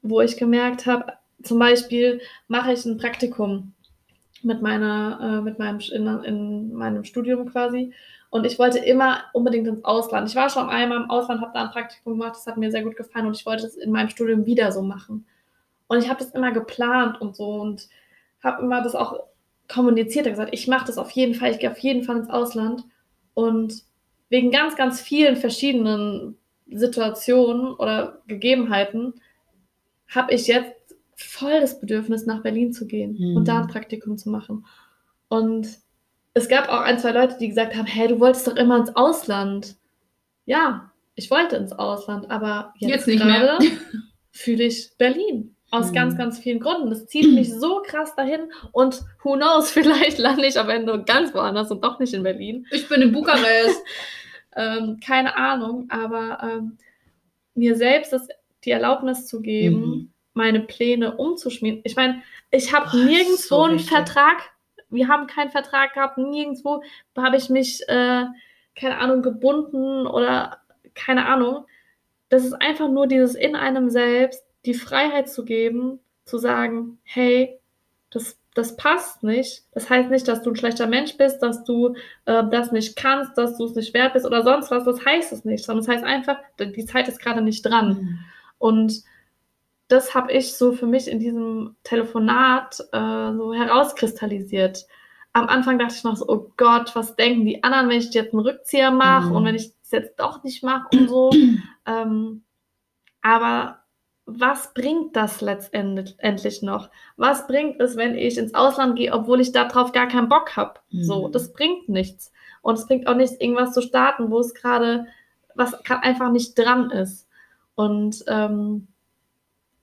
wo ich gemerkt habe, zum Beispiel mache ich ein Praktikum mit meiner, äh, mit meinem, in, in meinem Studium quasi. Und ich wollte immer unbedingt ins Ausland. Ich war schon einmal im Ausland, habe da ein Praktikum gemacht, das hat mir sehr gut gefallen und ich wollte es in meinem Studium wieder so machen. Und ich habe das immer geplant und so und habe immer das auch kommuniziert und gesagt, ich mache das auf jeden Fall, ich gehe auf jeden Fall ins Ausland. Und wegen ganz, ganz vielen verschiedenen Situationen oder Gegebenheiten habe ich jetzt voll das Bedürfnis, nach Berlin zu gehen mhm. und da ein Praktikum zu machen. Und es gab auch ein, zwei Leute, die gesagt haben, hey, du wolltest doch immer ins Ausland. Ja, ich wollte ins Ausland, aber jetzt, jetzt nicht gerade fühle ich Berlin. Aus mhm. ganz, ganz vielen Gründen. Das zieht mich so krass dahin und who knows, vielleicht lande ich am Ende ganz woanders und doch nicht in Berlin. Ich bin in Bukarest. ähm, keine Ahnung, aber ähm, mir selbst das, die Erlaubnis zu geben, mhm meine Pläne umzuschmieden. Ich meine, ich habe nirgendwo so einen richtig. Vertrag. Wir haben keinen Vertrag gehabt, nirgendwo habe ich mich, äh, keine Ahnung, gebunden oder keine Ahnung. Das ist einfach nur dieses in einem selbst, die Freiheit zu geben, zu sagen, hey, das, das passt nicht. Das heißt nicht, dass du ein schlechter Mensch bist, dass du äh, das nicht kannst, dass du es nicht wert bist oder sonst was. Das heißt es nicht, sondern es das heißt einfach, die Zeit ist gerade nicht dran. Mhm. Und das habe ich so für mich in diesem Telefonat äh, so herauskristallisiert. Am Anfang dachte ich noch so, oh Gott, was denken die anderen, wenn ich jetzt einen Rückzieher mache mhm. und wenn ich es jetzt doch nicht mache und so. ähm, aber was bringt das letztendlich noch? Was bringt es, wenn ich ins Ausland gehe, obwohl ich darauf gar keinen Bock habe? Mhm. So, das bringt nichts. Und es bringt auch nichts, irgendwas zu starten, wo es gerade, was einfach nicht dran ist. Und ähm,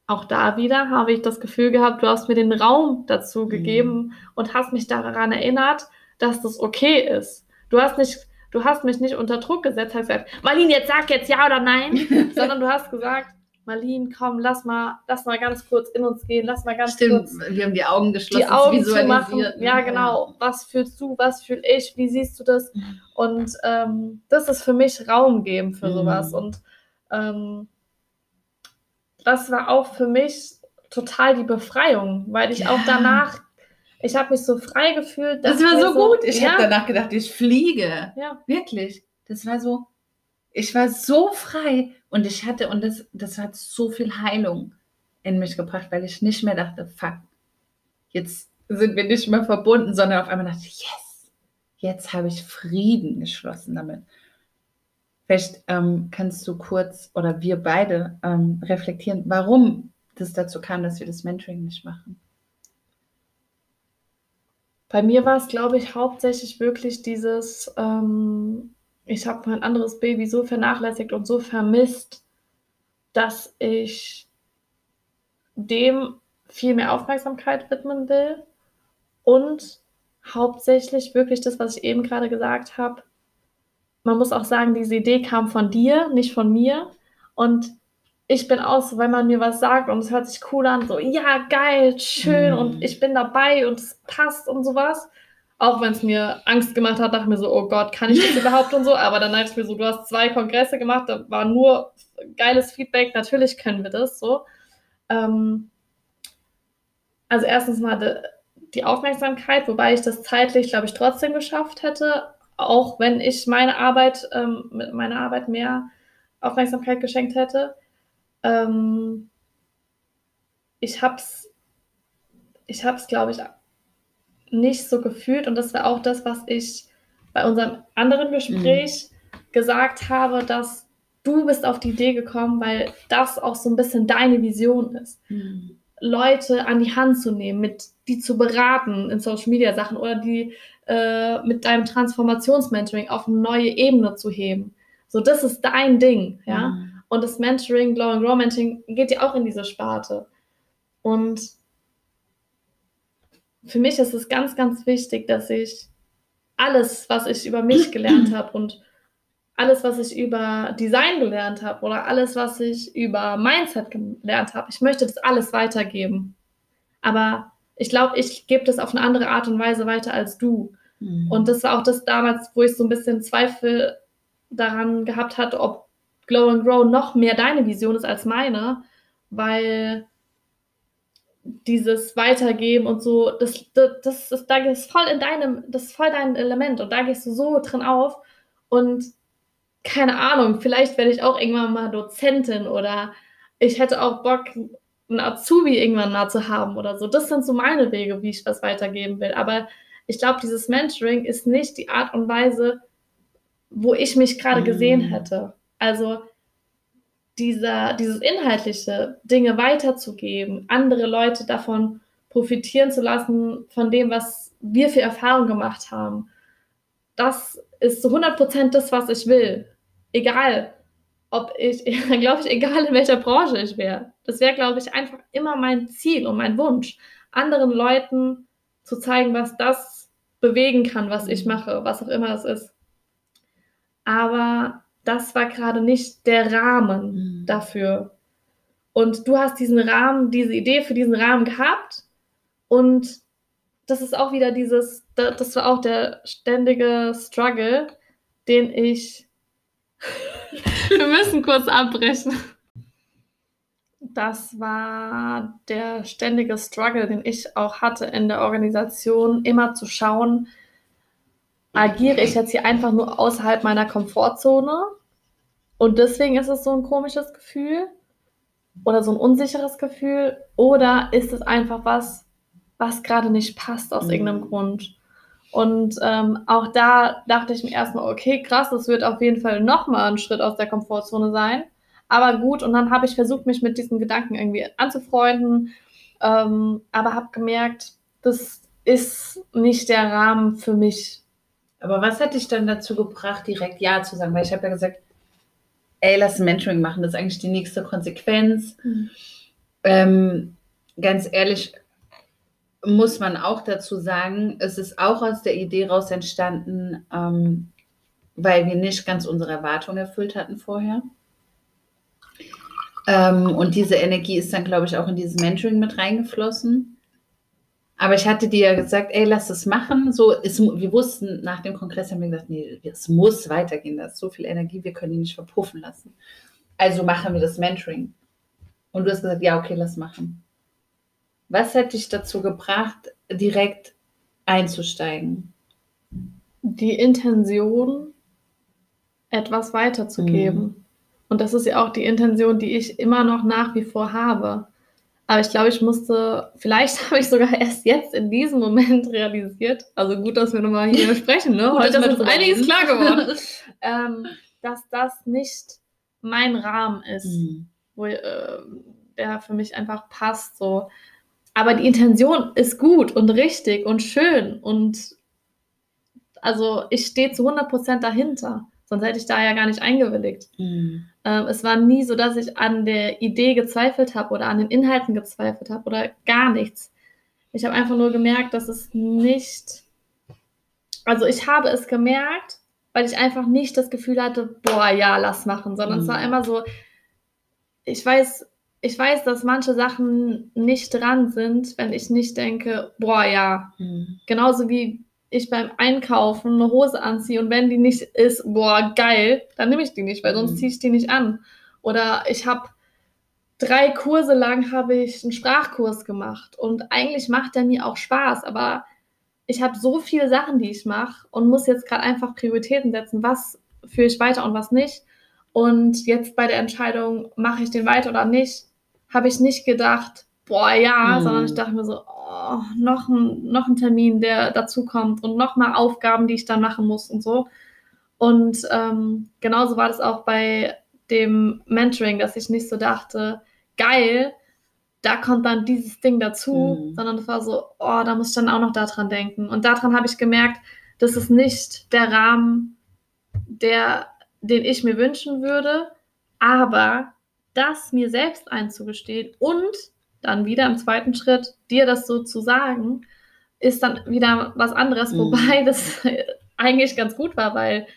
auch da wieder habe ich das Gefühl gehabt, du hast mir den Raum dazu mhm. gegeben und hast mich daran erinnert, dass das okay ist. Du hast nicht, du hast mich nicht unter Druck gesetzt, hast gesagt, Marlene, jetzt sag jetzt ja oder nein, sondern du hast gesagt, Marlene, komm, lass mal, lass mal ganz kurz in uns gehen, lass mal ganz Stimmt, kurz. wir haben die Augen geschlossen, die Augen zu machen. Ja, genau. Was fühlst du, was fühle ich, wie siehst du das? Und ähm, das ist für mich Raum geben für mhm. sowas. Und ähm, das war auch für mich total die Befreiung, weil ich ja. auch danach, ich habe mich so frei gefühlt. Das war so, so gut. Ich ja. habe danach gedacht, ich fliege. Ja. Wirklich. Das war so, ich war so frei und ich hatte, und das, das hat so viel Heilung in mich gebracht, weil ich nicht mehr dachte, fuck, jetzt sind wir nicht mehr verbunden, sondern auf einmal dachte ich, yes, jetzt habe ich Frieden geschlossen damit. Vielleicht ähm, kannst du kurz oder wir beide ähm, reflektieren, warum das dazu kam, dass wir das Mentoring nicht machen. Bei mir war es, glaube ich, hauptsächlich wirklich dieses, ähm, ich habe mein anderes Baby so vernachlässigt und so vermisst, dass ich dem viel mehr Aufmerksamkeit widmen will und hauptsächlich wirklich das, was ich eben gerade gesagt habe, man muss auch sagen, diese Idee kam von dir, nicht von mir. Und ich bin auch so, wenn man mir was sagt und es hört sich cool an, so, ja, geil, schön mhm. und ich bin dabei und es passt und sowas. Auch wenn es mir Angst gemacht hat, dachte ich mir so, oh Gott, kann ich das überhaupt und so. Aber dann dachte ich mir so, du hast zwei Kongresse gemacht, da war nur geiles Feedback, natürlich können wir das so. Ähm, also erstens mal die Aufmerksamkeit, wobei ich das zeitlich, glaube ich, trotzdem geschafft hätte auch wenn ich meine Arbeit, ähm, mit meiner Arbeit mehr Aufmerksamkeit geschenkt hätte. Ähm, ich hab's, ich hab's, glaube ich, nicht so gefühlt und das war auch das, was ich bei unserem anderen Gespräch mhm. gesagt habe, dass du bist auf die Idee gekommen, weil das auch so ein bisschen deine Vision ist. Mhm. Leute an die Hand zu nehmen, mit die zu beraten in Social Media Sachen oder die äh, mit deinem Transformationsmentoring auf eine neue Ebene zu heben. So, das ist dein Ding, ja. Mhm. Und das Mentoring, Glow and Grow Mentoring geht ja auch in diese Sparte. Und für mich ist es ganz, ganz wichtig, dass ich alles, was ich über mich gelernt habe und alles, was ich über Design gelernt habe oder alles, was ich über Mindset gelernt habe, ich möchte das alles weitergeben. Aber ich glaube, ich gebe das auf eine andere Art und Weise weiter als du. Mhm. Und das war auch das damals, wo ich so ein bisschen Zweifel daran gehabt hatte, ob Glow and Grow noch mehr deine Vision ist als meine, weil dieses Weitergeben und so, das, das, das ist, da ist voll in deinem, das ist voll dein Element und da gehst du so drin auf und keine Ahnung, vielleicht werde ich auch irgendwann mal Dozentin oder ich hätte auch Bock, einen Azubi irgendwann mal zu haben oder so. Das sind so meine Wege, wie ich was weitergeben will. Aber ich glaube, dieses Mentoring ist nicht die Art und Weise, wo ich mich gerade gesehen mhm. hätte. Also dieser, dieses inhaltliche, Dinge weiterzugeben, andere Leute davon profitieren zu lassen, von dem, was wir für Erfahrungen gemacht haben, das ist zu 100% das, was ich will. Egal, ob ich, glaube ich, egal in welcher Branche ich wäre. Das wäre, glaube ich, einfach immer mein Ziel und mein Wunsch, anderen Leuten zu zeigen, was das bewegen kann, was ich mache, was auch immer es ist. Aber das war gerade nicht der Rahmen mhm. dafür. Und du hast diesen Rahmen, diese Idee für diesen Rahmen gehabt. Und das ist auch wieder dieses, das war auch der ständige Struggle, den ich. Wir müssen kurz abbrechen das war der ständige Struggle, den ich auch hatte in der Organisation, immer zu schauen, agiere ich jetzt hier einfach nur außerhalb meiner Komfortzone und deswegen ist es so ein komisches Gefühl oder so ein unsicheres Gefühl oder ist es einfach was, was gerade nicht passt aus mhm. irgendeinem Grund? Und ähm, auch da dachte ich mir erstmal, okay, krass, das wird auf jeden Fall nochmal ein Schritt aus der Komfortzone sein. Aber gut, und dann habe ich versucht, mich mit diesen Gedanken irgendwie anzufreunden, ähm, aber habe gemerkt, das ist nicht der Rahmen für mich. Aber was hat dich dann dazu gebracht, direkt Ja zu sagen? Weil ich habe ja gesagt, ey, lass ein Mentoring machen, das ist eigentlich die nächste Konsequenz. Mhm. Ähm, ganz ehrlich, muss man auch dazu sagen, es ist auch aus der Idee raus entstanden, ähm, weil wir nicht ganz unsere Erwartungen erfüllt hatten vorher. Ähm, und diese Energie ist dann, glaube ich, auch in dieses Mentoring mit reingeflossen. Aber ich hatte dir ja gesagt, ey, lass es machen. So, es, wir wussten nach dem Kongress, haben wir gesagt, nee, es muss weitergehen. Da ist so viel Energie, wir können ihn nicht verpuffen lassen. Also machen wir das Mentoring. Und du hast gesagt, ja, okay, lass machen. Was hat dich dazu gebracht, direkt einzusteigen? Die Intention, etwas weiterzugeben. Mhm. Und das ist ja auch die Intention, die ich immer noch nach wie vor habe. Aber ich glaube, ich musste, vielleicht habe ich sogar erst jetzt in diesem Moment realisiert, also gut, dass wir nochmal hier sprechen, ne? Heute ist uns einiges klar geworden, ähm, dass das nicht mein Rahmen ist, mhm. wo, äh, der für mich einfach passt. So aber die Intention ist gut und richtig und schön und also ich stehe zu 100% dahinter. Sonst hätte ich da ja gar nicht eingewilligt. Mhm. Ähm, es war nie so, dass ich an der Idee gezweifelt habe oder an den Inhalten gezweifelt habe oder gar nichts. Ich habe einfach nur gemerkt, dass es nicht. Also ich habe es gemerkt, weil ich einfach nicht das Gefühl hatte, boah, ja, lass machen, sondern mhm. es war mhm. immer so, ich weiß, ich weiß, dass manche Sachen nicht dran sind, wenn ich nicht denke, boah, ja. Mhm. Genauso wie ich beim Einkaufen eine Hose anziehe und wenn die nicht ist, boah, geil, dann nehme ich die nicht, weil sonst mhm. ziehe ich die nicht an. Oder ich habe drei Kurse lang habe ich einen Sprachkurs gemacht und eigentlich macht der mir auch Spaß, aber ich habe so viele Sachen, die ich mache und muss jetzt gerade einfach Prioritäten setzen, was führe ich weiter und was nicht. Und jetzt bei der Entscheidung, mache ich den weiter oder nicht, habe ich nicht gedacht, boah, ja, mhm. sondern ich dachte mir so, oh, noch, ein, noch ein Termin, der dazu kommt und noch mal Aufgaben, die ich dann machen muss und so. Und ähm, genauso war das auch bei dem Mentoring, dass ich nicht so dachte, geil, da kommt dann dieses Ding dazu, mhm. sondern es war so, oh, da muss ich dann auch noch daran denken. Und daran habe ich gemerkt, das ist nicht der Rahmen, der, den ich mir wünschen würde, aber das mir selbst einzugestehen und dann wieder im zweiten Schritt dir das so zu sagen, ist dann wieder was anderes, mhm. wobei das eigentlich ganz gut war, weil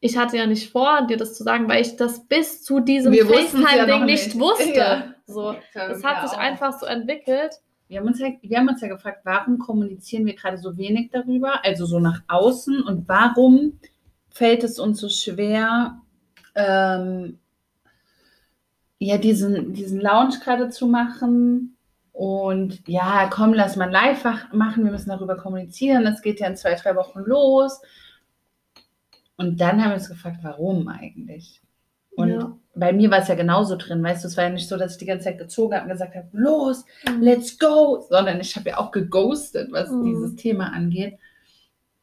ich hatte ja nicht vor, dir das zu sagen, weil ich das bis zu diesem FaceTime-Ding ja nicht. nicht. wusste. Ja. So, das hat sich auch. einfach so entwickelt. Wir haben, uns ja, wir haben uns ja gefragt, warum kommunizieren wir gerade so wenig darüber, also so nach außen und warum fällt es uns so schwer, ähm, ja, diesen, diesen Lounge gerade zu machen. Und ja, komm, lass mal live machen, wir müssen darüber kommunizieren. Das geht ja in zwei, drei Wochen los. Und dann haben wir uns gefragt, warum eigentlich? Und ja. bei mir war es ja genauso drin, weißt du, es war ja nicht so, dass ich die ganze Zeit gezogen habe und gesagt habe, los, mhm. let's go, sondern ich habe ja auch geghostet, was mhm. dieses Thema angeht.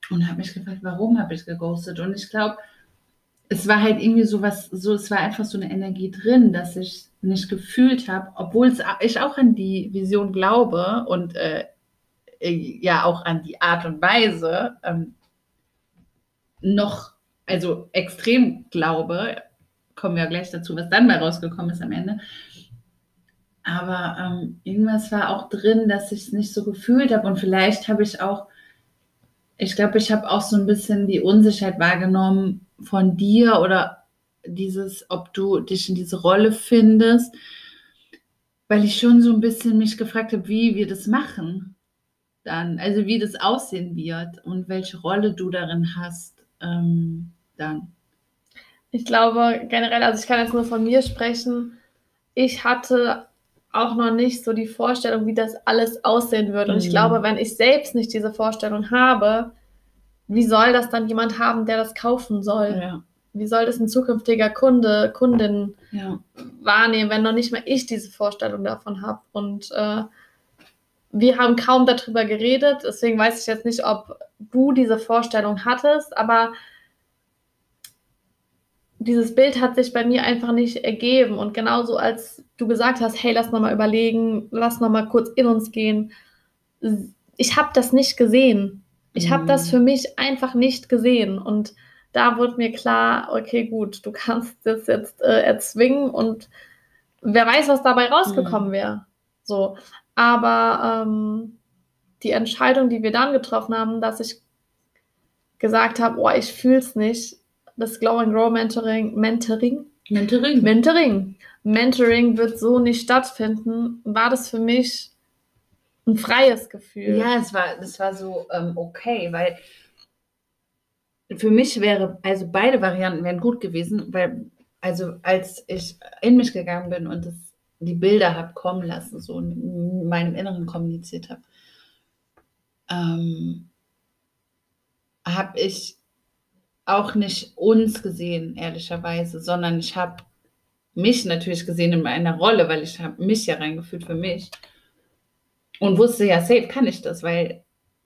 Und habe mich gefragt, warum habe ich geghostet? Und ich glaube, es war halt irgendwie so was, so, es war einfach so eine Energie drin, dass ich nicht gefühlt habe, obwohl ich auch an die Vision glaube und äh, äh, ja auch an die Art und Weise ähm, noch, also extrem glaube, kommen wir gleich dazu, was dann mal rausgekommen ist am Ende. Aber ähm, irgendwas war auch drin, dass ich es nicht so gefühlt habe und vielleicht habe ich auch, ich glaube, ich habe auch so ein bisschen die Unsicherheit wahrgenommen, von dir oder dieses, ob du dich in diese Rolle findest, weil ich schon so ein bisschen mich gefragt habe, wie wir das machen dann, also wie das aussehen wird und welche Rolle du darin hast ähm, dann. Ich glaube generell, also ich kann jetzt nur von mir sprechen, ich hatte auch noch nicht so die Vorstellung, wie das alles aussehen wird. Und mhm. ich glaube, wenn ich selbst nicht diese Vorstellung habe, wie soll das dann jemand haben, der das kaufen soll? Ja. Wie soll das ein zukünftiger Kunde, Kundin Ja. wahrnehmen, wenn noch nicht mal ich diese Vorstellung davon habe. Und äh, wir haben kaum darüber geredet, deswegen weiß ich jetzt nicht, ob du diese Vorstellung hattest, aber dieses Bild hat sich bei mir einfach nicht ergeben. Und genauso als du gesagt hast, hey, lass nochmal überlegen, lass nochmal kurz in uns gehen. Ich habe das nicht gesehen. Ich habe das Mhm. für mich einfach nicht gesehen. Und da wurde mir klar, okay, gut, du kannst das jetzt äh, erzwingen und wer weiß, was dabei rausgekommen Mhm. wäre. So. Aber ähm, die Entscheidung, die wir dann getroffen haben, dass ich gesagt habe, oh, ich fühle es nicht, das Glow and Grow Mentoring, Mentoring, Mentoring. Mentoring, Mentoring wird so nicht stattfinden, war das für mich ein freies Gefühl. Ja, es war, das war so ähm, okay, weil für mich wäre, also beide Varianten wären gut gewesen, weil, also als ich in mich gegangen bin und das, die Bilder habe kommen lassen, so in meinem Inneren kommuniziert habe, ähm, habe ich auch nicht uns gesehen, ehrlicherweise, sondern ich habe mich natürlich gesehen in meiner Rolle, weil ich habe mich ja reingefühlt für mich und wusste ja, safe kann ich das, weil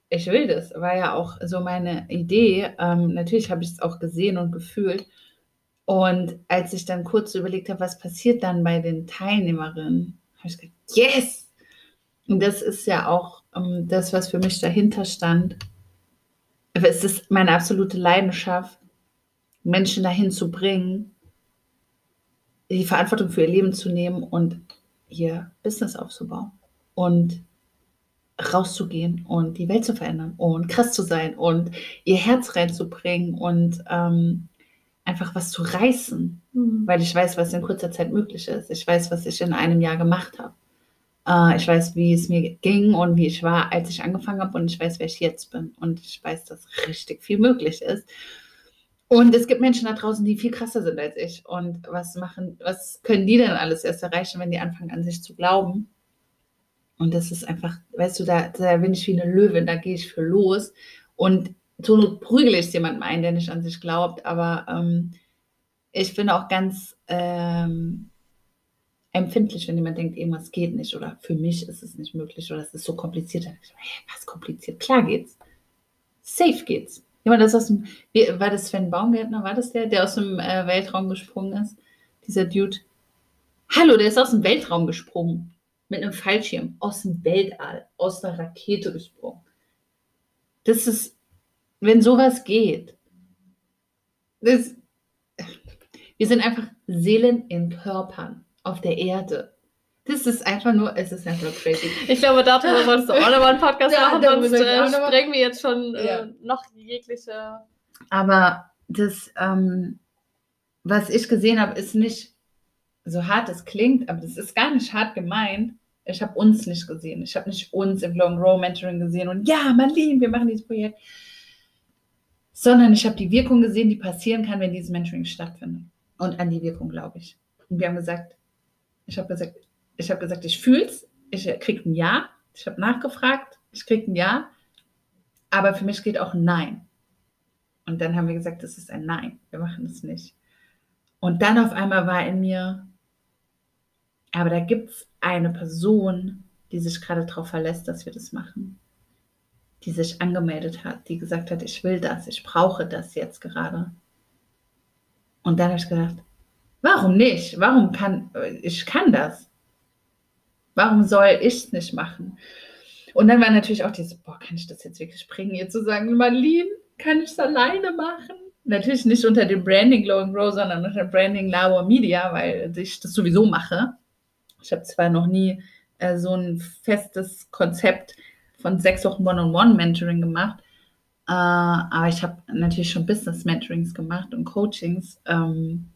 ich will das. War ja auch so meine Idee. Ähm, natürlich habe ich es auch gesehen und gefühlt. Und als ich dann kurz überlegt habe, was passiert dann bei den Teilnehmerinnen, habe ich gedacht, yes! Und das ist ja auch ähm, das, was für mich dahinter stand. Es ist meine absolute Leidenschaft, Menschen dahin zu bringen, die Verantwortung für ihr Leben zu nehmen und ihr Business aufzubauen. Und rauszugehen und die Welt zu verändern und krass zu sein und ihr Herz reinzubringen und ähm, einfach was zu reißen, Mhm. weil ich weiß, was in kurzer Zeit möglich ist. Ich weiß, was ich in einem Jahr gemacht habe. Äh, ich weiß, wie es mir ging und wie ich war, als ich angefangen habe und ich weiß, wer ich jetzt bin und ich weiß, dass richtig viel möglich ist. Und es gibt Menschen da draußen, die viel krasser sind als ich. Und was machen, was können die denn alles erst erreichen, wenn die anfangen an sich zu glauben? Und das ist einfach, weißt du, da, da bin ich wie eine Löwin, da gehe ich für los. Und zur Not prügele ich jemanden ein, der nicht an sich glaubt. Aber ähm, ich bin auch ganz ähm, empfindlich, wenn jemand denkt, irgendwas geht nicht oder für mich ist es nicht möglich oder es ist so kompliziert. Dann ich, hey, was kompliziert? Klar geht's. Safe geht's. Jemand, das aus dem, war das Sven Baumgärtner, war das der, der aus dem äh, Weltraum gesprungen ist? Dieser Dude. Hallo, der ist aus dem Weltraum gesprungen. Mit einem Fallschirm. Aus dem Weltall. Aus einer Rakete gesprungen. Das ist, wenn sowas geht, das, wir sind einfach Seelen in Körpern auf der Erde. Das ist einfach nur, es ist einfach crazy. Ich glaube, darüber wolltest du auch nochmal einen Podcast Ja, machen, sonst äh, sprengen wir jetzt schon äh, Ja. noch jegliche. Aber das, ähm, was ich gesehen habe, ist nicht so hart es klingt, aber das ist gar nicht hart gemeint. Ich habe uns nicht gesehen. Ich habe nicht uns im Long Row Mentoring gesehen und ja, Marlene, wir machen dieses Projekt. Sondern ich habe die Wirkung gesehen, die passieren kann, wenn dieses Mentoring stattfindet. Und an die Wirkung glaube ich. Und wir haben gesagt, ich habe gesagt, ich habe gesagt, ich fühle es, ich kriege ein Ja. Ich habe nachgefragt, ich kriege ein Ja. Aber für mich geht auch ein Nein. Und dann haben wir gesagt, das ist ein Nein, wir machen das nicht. Und dann auf einmal war in mir, aber da gibt es eine Person, die sich gerade darauf verlässt, dass wir das machen. Die sich angemeldet hat, die gesagt hat, ich will das, ich brauche das jetzt gerade. Und dann habe ich gedacht, warum nicht? Warum kann, ich kann das. Warum soll ich es nicht machen? Und dann war natürlich auch dieses, boah, kann ich das jetzt wirklich bringen, ihr zu sagen, Marlene, kann ich es alleine machen? Natürlich nicht unter dem Branding Glow and Grow, sondern unter Branding Lauer Media, weil ich das sowieso mache. Ich habe zwar noch nie äh, so ein festes Konzept von sechs Wochen One-on-One-Mentoring gemacht, äh, aber ich habe natürlich schon Business-Mentorings gemacht und Coachings. Ähm,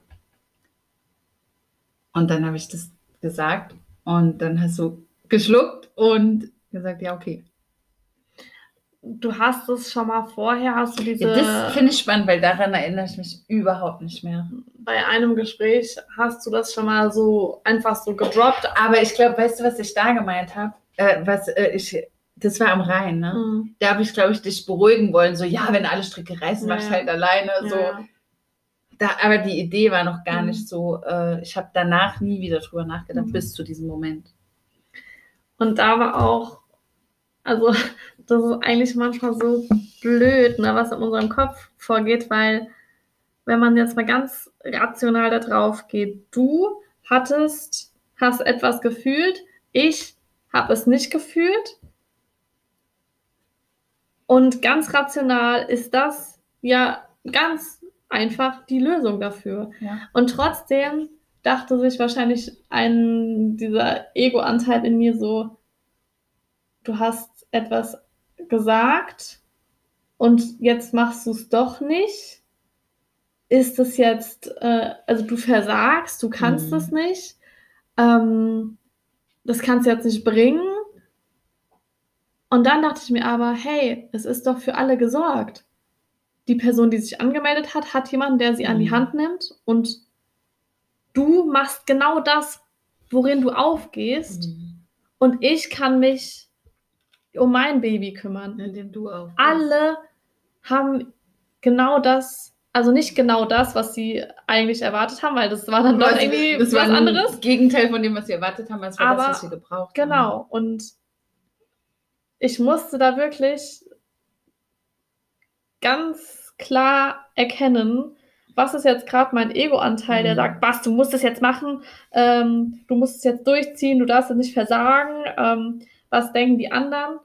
und dann habe ich das gesagt und dann hast du geschluckt und gesagt, ja, okay. Du hast es schon mal vorher, hast du diese. Ja, das finde ich spannend, weil daran erinnere ich mich überhaupt nicht mehr. bei einem Gespräch hast du das schon mal so einfach so gedroppt. Aber ich glaube, weißt du, was ich da gemeint habe? Äh, was äh, ich, das war am Rhein, ne? Mhm. Da habe ich, glaube ich, dich beruhigen wollen. So, ja, wenn alle Stricke reißen, mach ich Ja. halt alleine. So, Ja. da, aber die Idee war noch gar Mhm. nicht so, äh, ich habe danach nie wieder drüber nachgedacht, Mhm. bis zu diesem Moment. Und da war auch, also das ist eigentlich manchmal so blöd, ne, was in unserem Kopf vorgeht, weil wenn man jetzt mal ganz rational da drauf geht, du hattest, hast etwas gefühlt, ich habe es nicht gefühlt. Und ganz rational ist das ja ganz einfach die Lösung dafür. Ja. Und trotzdem dachte sich wahrscheinlich ein, dieser Ego-Anteil in mir so, du hast etwas gesagt und jetzt machst du es doch nicht. Ist es jetzt, äh, also du versagst, du kannst Mhm. es nicht, ähm, das kannst du jetzt nicht bringen. Und dann dachte ich mir aber, hey, es ist doch für alle gesorgt. Die Person, die sich angemeldet hat, hat jemanden, der sie an die Mhm. Hand nimmt und du machst genau das, worin du aufgehst. Und ich kann mich um mein Baby kümmern. Indem du auch. Alle haben genau das, also nicht genau das, was sie eigentlich erwartet haben, weil das war dann doch irgendwie das was war ein anderes. Gegenteil von dem, was wir erwartet haben, als war Aber- das, was wir gebraucht haben. Genau. Und ich musste da wirklich ganz klar erkennen, was ist jetzt gerade mein Ego-Anteil, der Mhm. sagt, was, du musst es jetzt machen, ähm, du musst es jetzt durchziehen, du darfst es nicht versagen, ähm, was denken die anderen,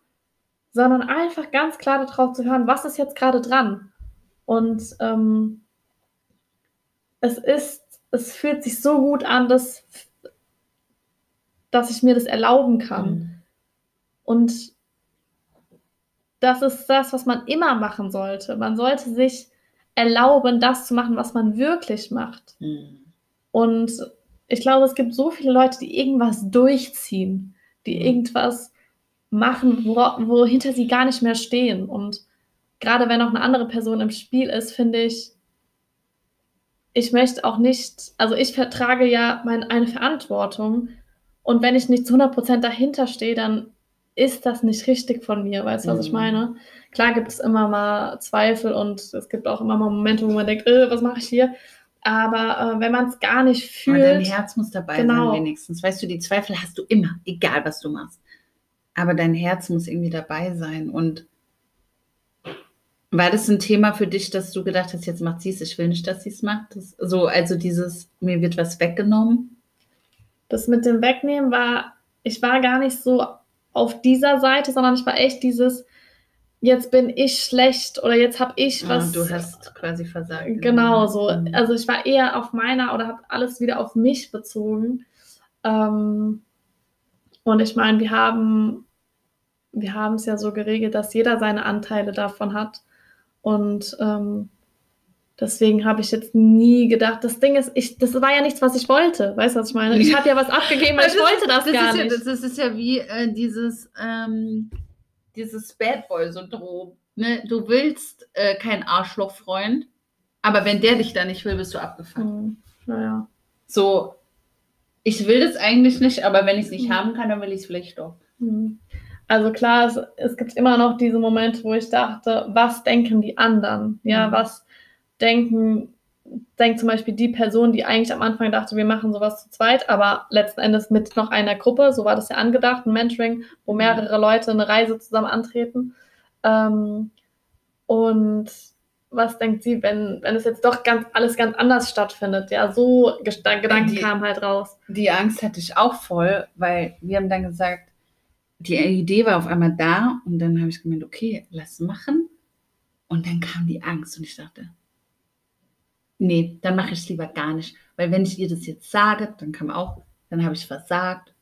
sondern einfach ganz klar darauf zu hören, was ist jetzt gerade dran. Und ähm, es ist, es fühlt sich so gut an, dass, dass ich mir das erlauben kann. Mhm. Und das ist das, was man immer machen sollte. Man sollte sich erlauben, das zu machen, was man wirklich macht. Mhm. Und ich glaube, es gibt so viele Leute, die irgendwas durchziehen, die Mhm. irgendwas machen, wo, wohinter sie gar nicht mehr stehen. Und gerade wenn auch eine andere Person im Spiel ist, finde ich, ich möchte auch nicht, also ich vertrage ja meine, eine Verantwortung. Und wenn ich nicht zu 100% dahinter stehe, dann ist das nicht richtig von mir. Weißt du, was ich Mhm. meine? Klar gibt es immer mal Zweifel und es gibt auch immer mal Momente, wo man denkt, äh, was mache ich hier? Aber äh, wenn man es gar nicht Aber dein fühlt, Herz muss dabei Genau. sein, wenigstens. Weißt du, die Zweifel hast du immer, egal was du machst. Aber dein Herz muss irgendwie dabei sein. Und war das ein Thema für dich, dass du gedacht hast, jetzt macht sie es, ich will nicht, dass sie es macht? Das, so, also dieses, mir wird was weggenommen. das mit dem Wegnehmen war, ich war gar nicht so auf dieser Seite, sondern ich war echt dieses, jetzt bin ich schlecht oder jetzt habe ich Ah, was. du hast quasi versagt. Genau so. Mhm. Also ich war eher auf meiner oder habe alles wieder auf mich bezogen. Ähm, und ich meine, wir haben wir haben es ja so geregelt, dass jeder seine Anteile davon hat. Und ähm, deswegen habe ich jetzt nie gedacht, das Ding ist, ich, das war ja nichts, was ich wollte. Weißt du, was ich meine? Ich habe ja was abgegeben, weil ich wollte das, gar ist ja, nicht. das, das ist ja wie äh, dieses, ähm, dieses Bad Boy-Syndrom. Ne? Du willst äh, keinen Arschlochfreund, aber wenn der dich da nicht will, bist du abgefuckt. Hm, naja. So, ich will das eigentlich nicht, aber wenn ich es nicht Mhm. haben kann, dann will ich es vielleicht doch. Hm. Also klar, es, es gibt immer noch diese Momente, wo ich dachte, was denken die anderen? Ja, Mhm. was denken, denkt zum Beispiel die Person, die eigentlich am Anfang dachte, wir machen sowas zu zweit, aber letzten Endes mit noch einer Gruppe, so war das ja angedacht, ein Mentoring, wo mehrere Leute eine Reise zusammen antreten. Ähm, und was denkt sie, wenn, wenn es jetzt doch ganz, alles ganz anders stattfindet? Ja, so Gedanken die- kamen halt raus. Die Angst hatte ich auch voll, weil wir haben dann gesagt, die Idee war auf einmal da und dann habe ich gemeint, okay, lass machen. Und dann kam die Angst und ich dachte, nee, dann mache ich es lieber gar nicht. Weil wenn ich ihr das jetzt sage, dann kam auch, dann habe ich versagt.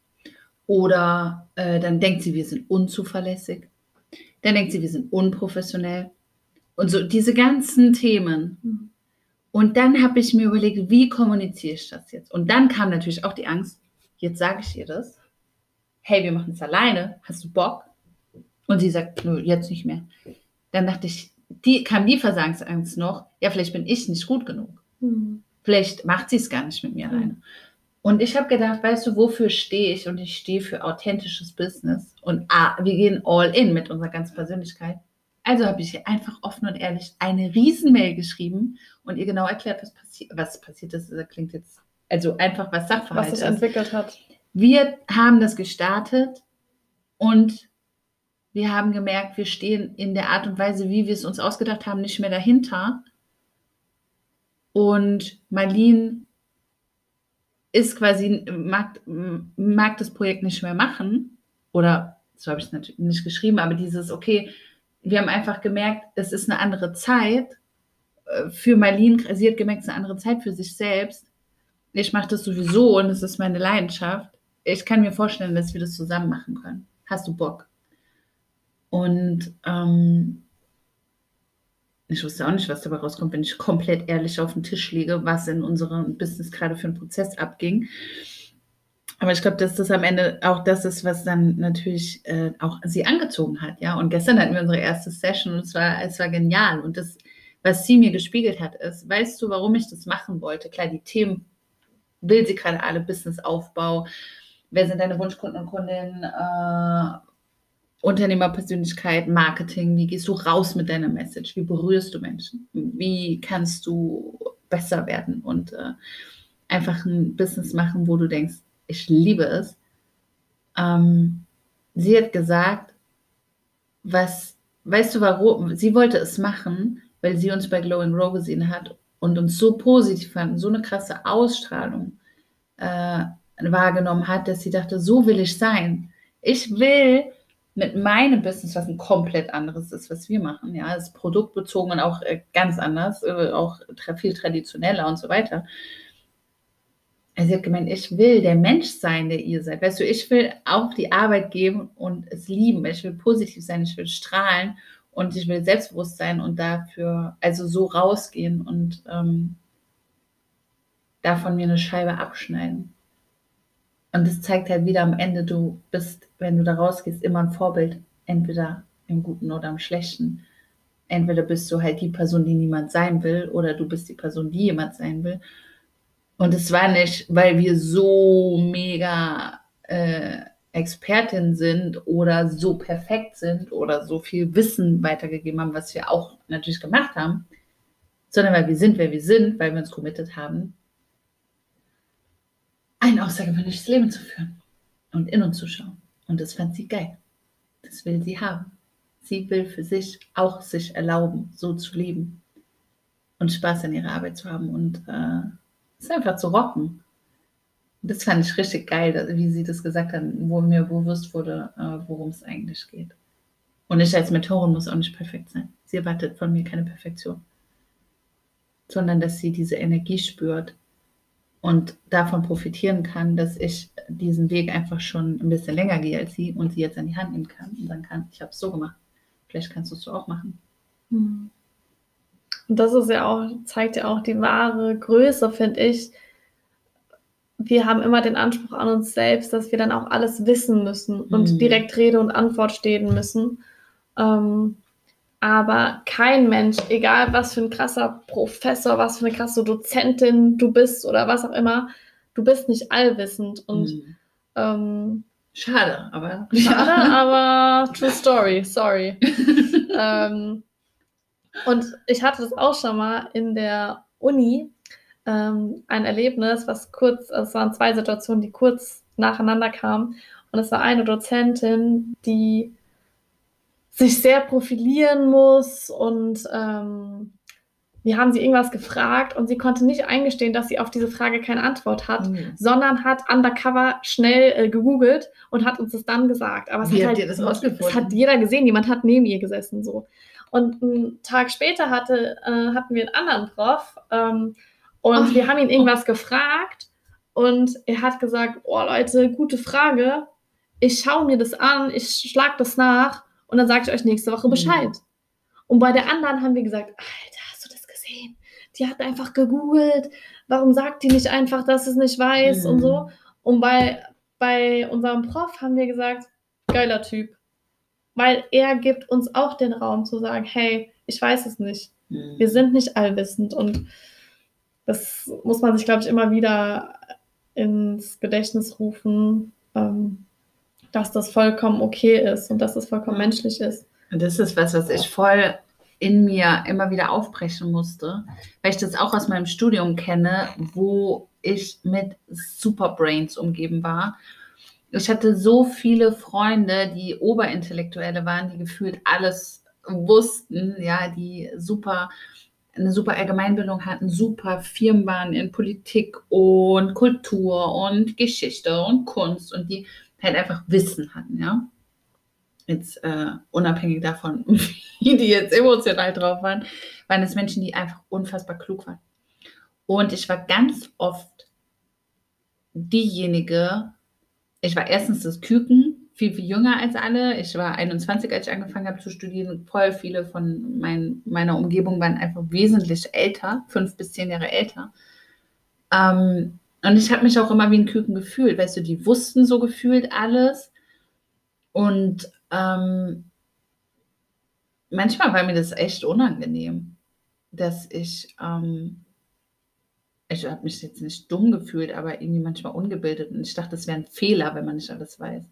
Oder äh, dann denkt sie, wir sind unzuverlässig. Dann denkt sie, wir sind unprofessionell. Und so diese ganzen Themen. Mhm. Und dann habe ich mir überlegt, wie kommuniziere ich das jetzt? Und dann kam natürlich auch die Angst, jetzt sage ich ihr das. Hey, wir machen es alleine. Hast du Bock? Und sie sagt, nö, jetzt nicht mehr. Dann dachte ich, die, kam die Versagensangst noch, ja, vielleicht bin ich nicht gut genug. Hm. Vielleicht macht sie es gar nicht mit mir Mhm. alleine. Und ich habe gedacht, weißt du, wofür stehe ich? Und ich stehe für authentisches Business. Und ah, wir gehen all in mit unserer ganzen Persönlichkeit. Also habe ich ihr einfach offen und ehrlich eine Riesenmail geschrieben und ihr genau erklärt, was, passi was passiert ist. Das klingt jetzt, also einfach was Sachverhalt Was sich entwickelt hat. Wir haben das gestartet und wir haben gemerkt, wir stehen in der Art und Weise, wie wir es uns ausgedacht haben, nicht mehr dahinter. Und Marlene ist quasi, mag, mag das Projekt nicht mehr machen. Oder so habe ich es natürlich nicht geschrieben, aber dieses, okay, wir haben einfach gemerkt, es ist eine andere Zeit. Äh, für Marlene, sie hat gemerkt, es ist eine andere Zeit für sich selbst. Ich mache das sowieso und es ist meine Leidenschaft. Ich kann mir vorstellen, dass wir das zusammen machen können. Hast du Bock? Und ähm, ich wusste auch nicht, was dabei rauskommt, wenn ich komplett ehrlich auf den Tisch lege, was in unserem Business gerade für einen Prozess abging. Aber ich glaube, dass das am Ende auch das ist, was dann natürlich äh, auch sie angezogen hat, ja. Und gestern hatten wir unsere erste Session und es war, es war genial. Und das, was sie mir gespiegelt hat, ist, weißt du, warum ich das machen wollte? Klar, die Themen will sie gerade alle, Businessaufbau, wer sind deine Wunschkunden und Kundinnen, äh, Unternehmerpersönlichkeit, Marketing, wie gehst du raus mit deiner Message, wie berührst du Menschen, wie kannst du besser werden und äh, einfach ein Business machen, wo du denkst, ich liebe es. Ähm, sie hat gesagt, was, weißt du warum? Sie wollte es machen, weil sie uns bei Glowing Grow gesehen hat und uns so positiv fanden, so eine krasse Ausstrahlung äh, wahrgenommen hat, dass sie dachte, so will ich sein. Ich will mit meinem Business, was ein komplett anderes ist, was wir machen. Ja, ist produktbezogen und auch äh, ganz anders, äh, auch viel traditioneller und so weiter. Also hat gemeint, ich will der Mensch sein, der ihr seid. Weißt du, ich will auch die Arbeit geben und es lieben. Ich will positiv sein, ich will strahlen und ich will selbstbewusst sein und dafür, also so rausgehen und ähm, davon mir eine Scheibe abschneiden. Und das zeigt halt wieder am Ende, du bist, wenn du da rausgehst, immer ein Vorbild, entweder im Guten oder im Schlechten. Entweder bist du halt die Person, die niemand sein will, oder du bist die Person, die jemand sein will. Und es war nicht, weil wir so mega äh, Expertin sind oder so perfekt sind oder so viel Wissen weitergegeben haben, was wir auch natürlich gemacht haben, sondern weil wir sind, wer wir sind, weil wir uns committed haben, ein außergewöhnliches Leben zu führen und in uns zu schauen. Und das fand sie geil. Das will sie haben. Sie will für sich auch sich erlauben, so zu leben und Spaß an ihrer Arbeit zu haben und äh, es einfach zu rocken. Das fand ich richtig geil, wie sie das gesagt hat, wo mir bewusst wurde, äh, worum es eigentlich geht. Und ich als Mentorin muss auch nicht perfekt sein. Sie erwartet von mir keine Perfektion, sondern dass sie diese Energie spürt, und davon profitieren kann, dass ich diesen Weg einfach schon ein bisschen länger gehe als sie und sie jetzt in die Hand nehmen kann und sagen kann, ich habe es so gemacht. Vielleicht kannst du es so auch machen. Hm. Und das ist ja auch, zeigt ja auch die wahre Größe, finde ich. Wir haben immer den Anspruch an uns selbst, dass wir dann auch alles wissen müssen und mhm. direkt Rede und Antwort stehen müssen. Ähm, aber kein Mensch, egal was für ein krasser Professor, was für eine krasse Dozentin du bist oder was auch immer, du bist nicht allwissend. Und mhm. ähm, schade, aber schade, aber true story, sorry. ähm, und ich hatte das auch schon mal in der Uni, ähm, ein Erlebnis, was kurz, es waren zwei Situationen, die kurz nacheinander kamen. Und es war eine Dozentin, die sich sehr profilieren muss und ähm, wir haben sie irgendwas gefragt und sie konnte nicht eingestehen, dass sie auf diese Frage keine Antwort hat, mhm. sondern hat undercover schnell äh, gegoogelt und hat uns das dann gesagt. Aber es Wie hat, halt, das es hat jeder gesehen, jemand hat neben ihr gesessen so. Und einen Tag später hatte, äh, hatten wir einen anderen Prof ähm, und oh. wir haben ihn irgendwas gefragt und er hat gesagt, oh Leute, gute Frage. Ich schaue mir das an, ich schlage das nach und dann sage ich euch nächste Woche mhm. Bescheid. Mhm. Und bei der anderen haben wir gesagt, Alter, hast du das gesehen? Die hat einfach gegoogelt. Warum sagt die nicht einfach, dass es nicht weiß mhm. und so? Und bei, bei unserem Prof haben wir gesagt, geiler Typ. Weil er gibt uns auch den Raum zu sagen, hey, ich weiß es nicht. Mhm. Wir sind nicht allwissend. Und das muss man sich, glaube ich, immer wieder ins Gedächtnis rufen. Ähm, dass das vollkommen okay ist und dass es vollkommen menschlich ist. Das ist was, was ich voll in mir immer wieder aufbrechen musste, weil ich das auch aus meinem Studium kenne, wo ich mit Superbrains umgeben war. Ich hatte so viele Freunde, die Oberintellektuelle waren, die gefühlt alles wussten, ja, die super eine super Allgemeinbildung hatten, super Firmen waren in Politik und Kultur und Geschichte und Kunst und die halt einfach Wissen hatten, ja. Jetzt äh, unabhängig davon, wie die jetzt emotional drauf waren, waren es Menschen, die einfach unfassbar klug waren. Und ich war ganz oft diejenige, ich war erstens das Küken, viel, viel jünger als alle. Ich war 21, als ich angefangen habe zu studieren. Voll viele von mein, meiner Umgebung waren einfach wesentlich älter, fünf bis zehn Jahre älter. Ähm, und ich habe mich auch immer wie ein Küken gefühlt. Weißt du, die wussten so gefühlt alles. Und ähm, manchmal war mir das echt unangenehm, dass ich, ähm, ich habe mich jetzt nicht dumm gefühlt, aber irgendwie manchmal ungebildet. Und ich dachte, das wäre ein Fehler, wenn man nicht alles weiß.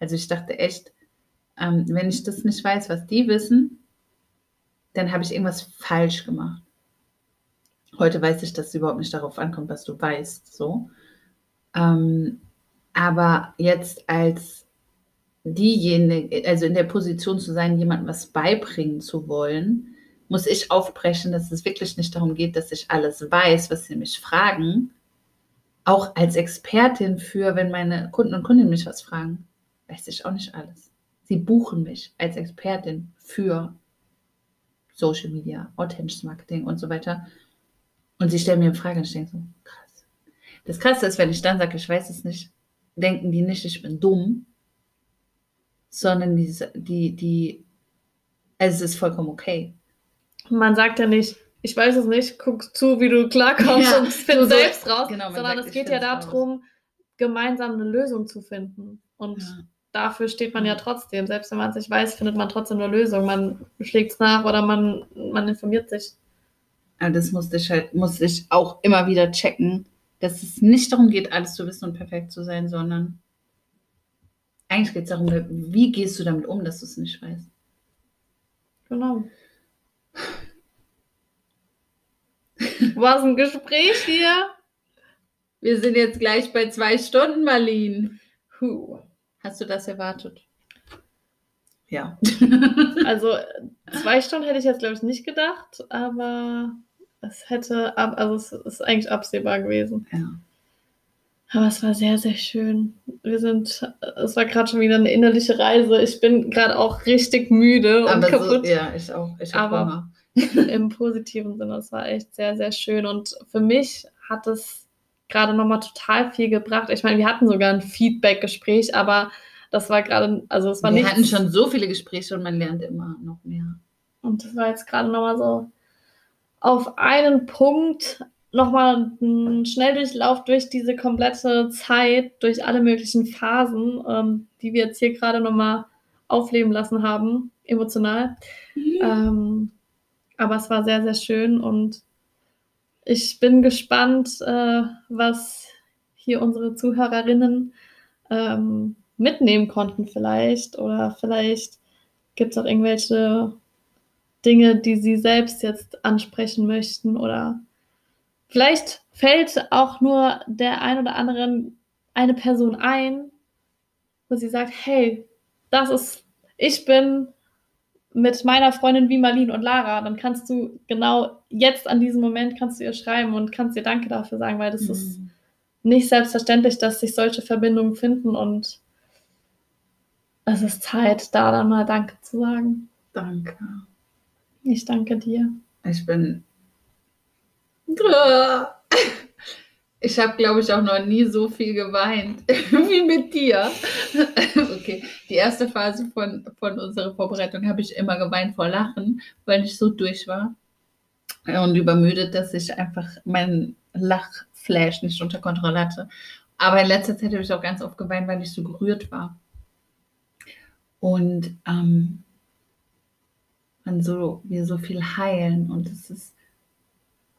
Also ich dachte echt, ähm, wenn ich das nicht weiß, was die wissen, dann habe ich irgendwas falsch gemacht. Heute weiß ich, dass es überhaupt nicht darauf ankommt, was du weißt. So. Ähm, aber jetzt als diejenige, also in der Position zu sein, jemandem was beibringen zu wollen, muss ich aufbrechen, dass es wirklich nicht darum geht, dass ich alles weiß, was sie mich fragen. Auch als Expertin für, wenn meine Kunden und Kundinnen mich was fragen weiß ich auch nicht alles. Sie buchen mich als Expertin für Social Media, authentisches Marketing und so weiter. Und sie stellen mir eine Frage und ich denke so, krass. Das Krasse ist, wenn ich dann sage, ich weiß es nicht, denken die nicht, ich bin dumm, sondern die, die, die also es ist vollkommen okay. Man sagt ja nicht, ich weiß es nicht, guck zu, wie du klarkommst ja, und find so selbst raus, genau, sondern sagt, es geht ja darum, raus. gemeinsam eine Lösung zu finden. Und ja dafür steht man ja trotzdem. Selbst wenn man es nicht weiß, findet man trotzdem eine Lösung. Man schlägt es nach oder man, man informiert sich. Aber das musste ich halt, musste ich auch immer wieder checken, dass es nicht darum geht, alles zu wissen und perfekt zu sein, sondern eigentlich geht es darum, wie gehst du damit um, dass du es nicht weißt. Genau. Was ein Gespräch hier. Wir sind jetzt gleich bei zwei Stunden, Marlene. Puh. Hast du das erwartet? Ja. also zwei Stunden hätte ich jetzt, glaube ich, nicht gedacht, aber es hätte, also es ist eigentlich absehbar gewesen. Ja. Aber es war sehr, sehr schön. Wir sind, es war gerade schon wieder eine innerliche Reise. Ich bin gerade auch richtig müde und aber kaputt. So, ja, ich auch. Ich aber im positiven Sinne, es war echt sehr, sehr schön. Und für mich hat es gerade nochmal total viel gebracht. Ich meine, wir hatten sogar ein Feedback-Gespräch, aber das war gerade, also es war nicht. Wir hatten schon so viele Gespräche und man lernt immer noch mehr. Und das war jetzt gerade nochmal so auf einen Punkt nochmal ein Schnelldurchlauf durch diese komplette Zeit, durch alle möglichen Phasen, ähm, die wir jetzt hier gerade nochmal aufleben lassen haben, emotional. Mhm. Ähm, aber es war sehr, sehr schön und ich bin gespannt, äh, was hier unsere Zuhörerinnen ähm, mitnehmen konnten vielleicht. Oder vielleicht gibt es auch irgendwelche Dinge, die sie selbst jetzt ansprechen möchten. Oder vielleicht fällt auch nur der ein oder anderen eine Person ein, wo sie sagt, hey, das ist, ich bin mit meiner Freundin wie Marlene und Lara, dann kannst du genau jetzt an diesem Moment kannst du ihr schreiben und kannst ihr Danke dafür sagen, weil das mhm. ist nicht selbstverständlich, dass sich solche Verbindungen finden und es ist Zeit, da dann mal Danke zu sagen. Danke. Ich danke dir. Ich bin. Ich habe, glaube ich, auch noch nie so viel geweint wie mit dir. okay, die erste Phase von, von unserer Vorbereitung habe ich immer geweint vor Lachen, weil ich so durch war und übermüdet, dass ich einfach meinen Lachflash nicht unter Kontrolle hatte. Aber in letzter Zeit habe ich auch ganz oft geweint, weil ich so gerührt war. Und ähm, man so, wir so viel heilen und es ist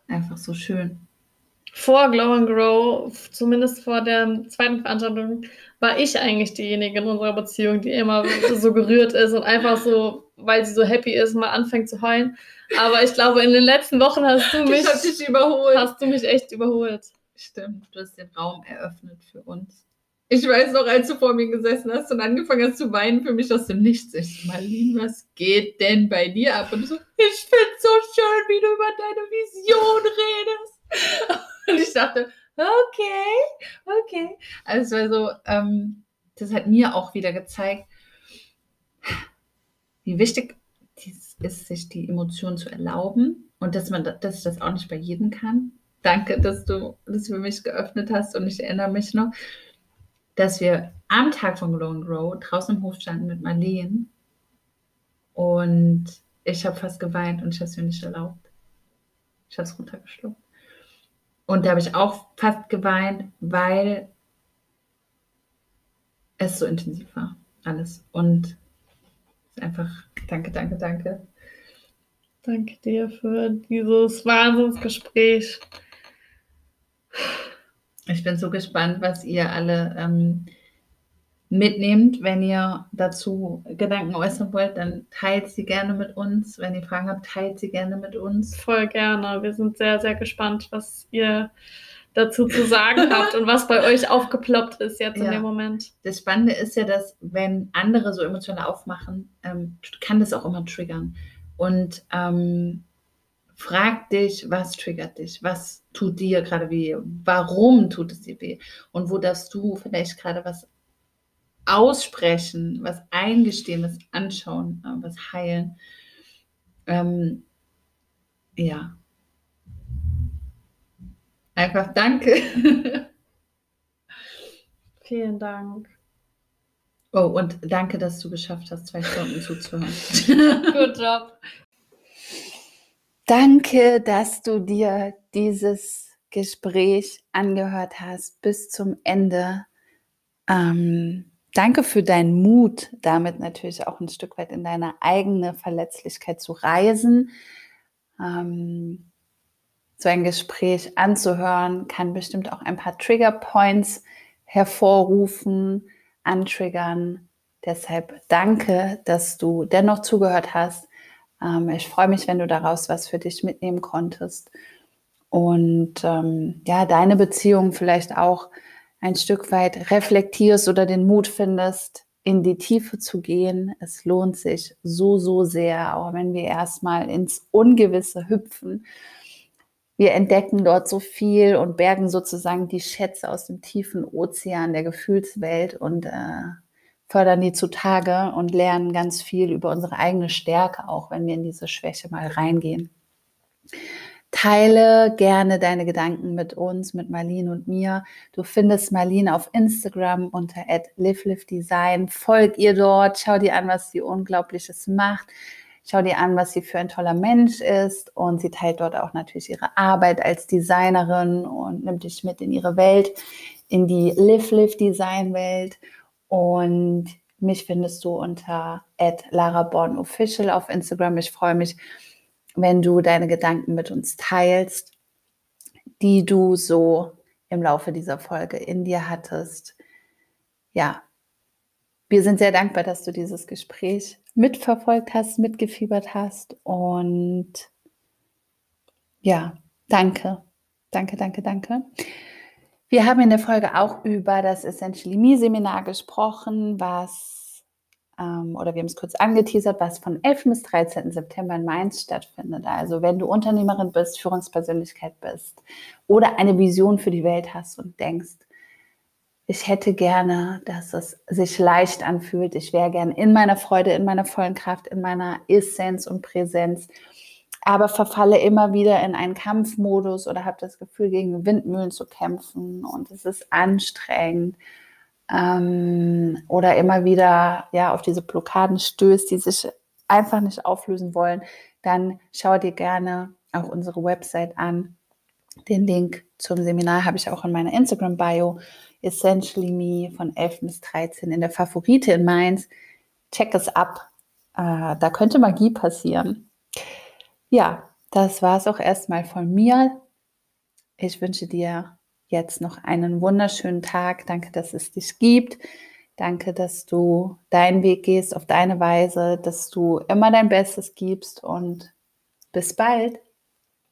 einfach so schön. vor Glow and Grow, zumindest vor der zweiten Veranstaltung, war ich eigentlich diejenige in unserer Beziehung, die immer so gerührt ist und einfach so, weil sie so happy ist, mal anfängt zu heulen. Aber ich glaube, in den letzten Wochen hast du mich, dich überholt. hast du mich echt überholt. Stimmt, du hast den Raum eröffnet für uns. Ich weiß noch, als du vor mir gesessen hast und angefangen hast zu weinen für mich aus dem Nichts. Ich so, Marlene, was geht denn bei dir ab? Und du so, ich find's so schön, wie du über deine Vision redest. Und ich dachte, okay, okay. Also, also ähm, das hat mir auch wieder gezeigt, wie wichtig es ist, sich die Emotionen zu erlauben und dass man dass ich das auch nicht bei jedem kann. Danke, dass du das für mich geöffnet hast und ich erinnere mich noch, dass wir am Tag von Glow and Grow draußen im Hof standen mit Marleen und ich habe fast geweint und ich habe es mir nicht erlaubt. Ich habe es runtergeschluckt. Und da habe ich auch fast geweint, weil es so intensiv war, alles. Und einfach danke, danke, danke. Danke dir für dieses Wahnsinnsgespräch. Ich bin so gespannt, was ihr alle ähm, mitnehmt. Wenn ihr dazu Gedanken äußern wollt, dann teilt sie gerne mit uns. Wenn ihr Fragen habt, teilt sie gerne mit uns. Voll gerne. Wir sind sehr, sehr gespannt, was ihr dazu zu sagen habt und was bei euch aufgeploppt ist jetzt ja. in dem Moment. Das Spannende ist ja, dass wenn andere so emotional aufmachen, ähm, kann das auch immer triggern. Und ähm, frag dich, was triggert dich? Was tut dir gerade weh? Warum tut es dir weh? Und wo darfst du vielleicht gerade was aussprechen, was eingestehen, was anschauen, äh, was heilen? Ähm, ja. Einfach danke. Vielen Dank. Oh, und danke, dass du geschafft hast, zwei Stunden zuzuhören. Good job. Danke, dass du dir dieses Gespräch angehört hast bis zum Ende. Ähm, danke für deinen Mut, damit natürlich auch ein Stück weit in deine eigene Verletzlichkeit zu reisen. Ähm, so ein Gespräch anzuhören kann bestimmt auch ein paar Trigger Points hervorrufen, antriggern. Deshalb danke, dass du dennoch zugehört hast. Ähm, ich freue mich, wenn du daraus was für dich mitnehmen konntest und ähm, ja, deine Beziehung vielleicht auch ein Stück weit reflektierst oder den Mut findest, in die Tiefe zu gehen. Es lohnt sich so, so sehr, auch wenn wir erstmal ins Ungewisse hüpfen. Wir entdecken dort so viel und bergen sozusagen die Schätze aus dem tiefen Ozean der Gefühlswelt und äh, fördern die zutage und lernen ganz viel über unsere eigene Stärke, auch wenn wir in diese Schwäche mal reingehen. Teile gerne deine Gedanken mit uns, mit Marlene und mir. Du findest Marlene auf Instagram unter @livelifdesign. Folg ihr dort, schau dir an, was sie unglaubliches macht. Schau dir an, was sie für ein toller Mensch ist und sie teilt dort auch natürlich ihre Arbeit als Designerin und nimmt dich mit in ihre Welt, in die Live Live Design Welt und mich findest du unter @larabornofficial auf Instagram. Ich freue mich, wenn du deine Gedanken mit uns teilst, die du so im Laufe dieser Folge in dir hattest. Ja, wir sind sehr dankbar, dass du dieses Gespräch mitverfolgt hast, mitgefiebert hast und ja, danke, danke, danke, danke. Wir haben in der Folge auch über das Essentially Me Seminar gesprochen, was, ähm, oder wir haben es kurz angeteasert, was von 11. bis 13. September in Mainz stattfindet. Also wenn du Unternehmerin bist, Führungspersönlichkeit bist oder eine Vision für die Welt hast und denkst, ich hätte gerne, dass es sich leicht anfühlt. Ich wäre gerne in meiner Freude, in meiner vollen Kraft, in meiner Essenz und Präsenz aber verfalle immer wieder in einen Kampfmodus oder habe das Gefühl, gegen Windmühlen zu kämpfen und es ist anstrengend. Ähm, oder immer wieder ja, auf diese Blockaden stößt, die sich einfach nicht auflösen wollen, dann schau dir gerne auch unsere Website an. Den Link zum Seminar habe ich auch in meiner Instagram-Bio, Essentially Me von 11 bis 13 in der Favorite in Mainz. Check es ab. Äh, da könnte Magie passieren. Ja, das war es auch erstmal von mir. Ich wünsche dir jetzt noch einen wunderschönen Tag. Danke, dass es dich gibt. Danke, dass du deinen Weg gehst auf deine Weise, dass du immer dein Bestes gibst und bis bald.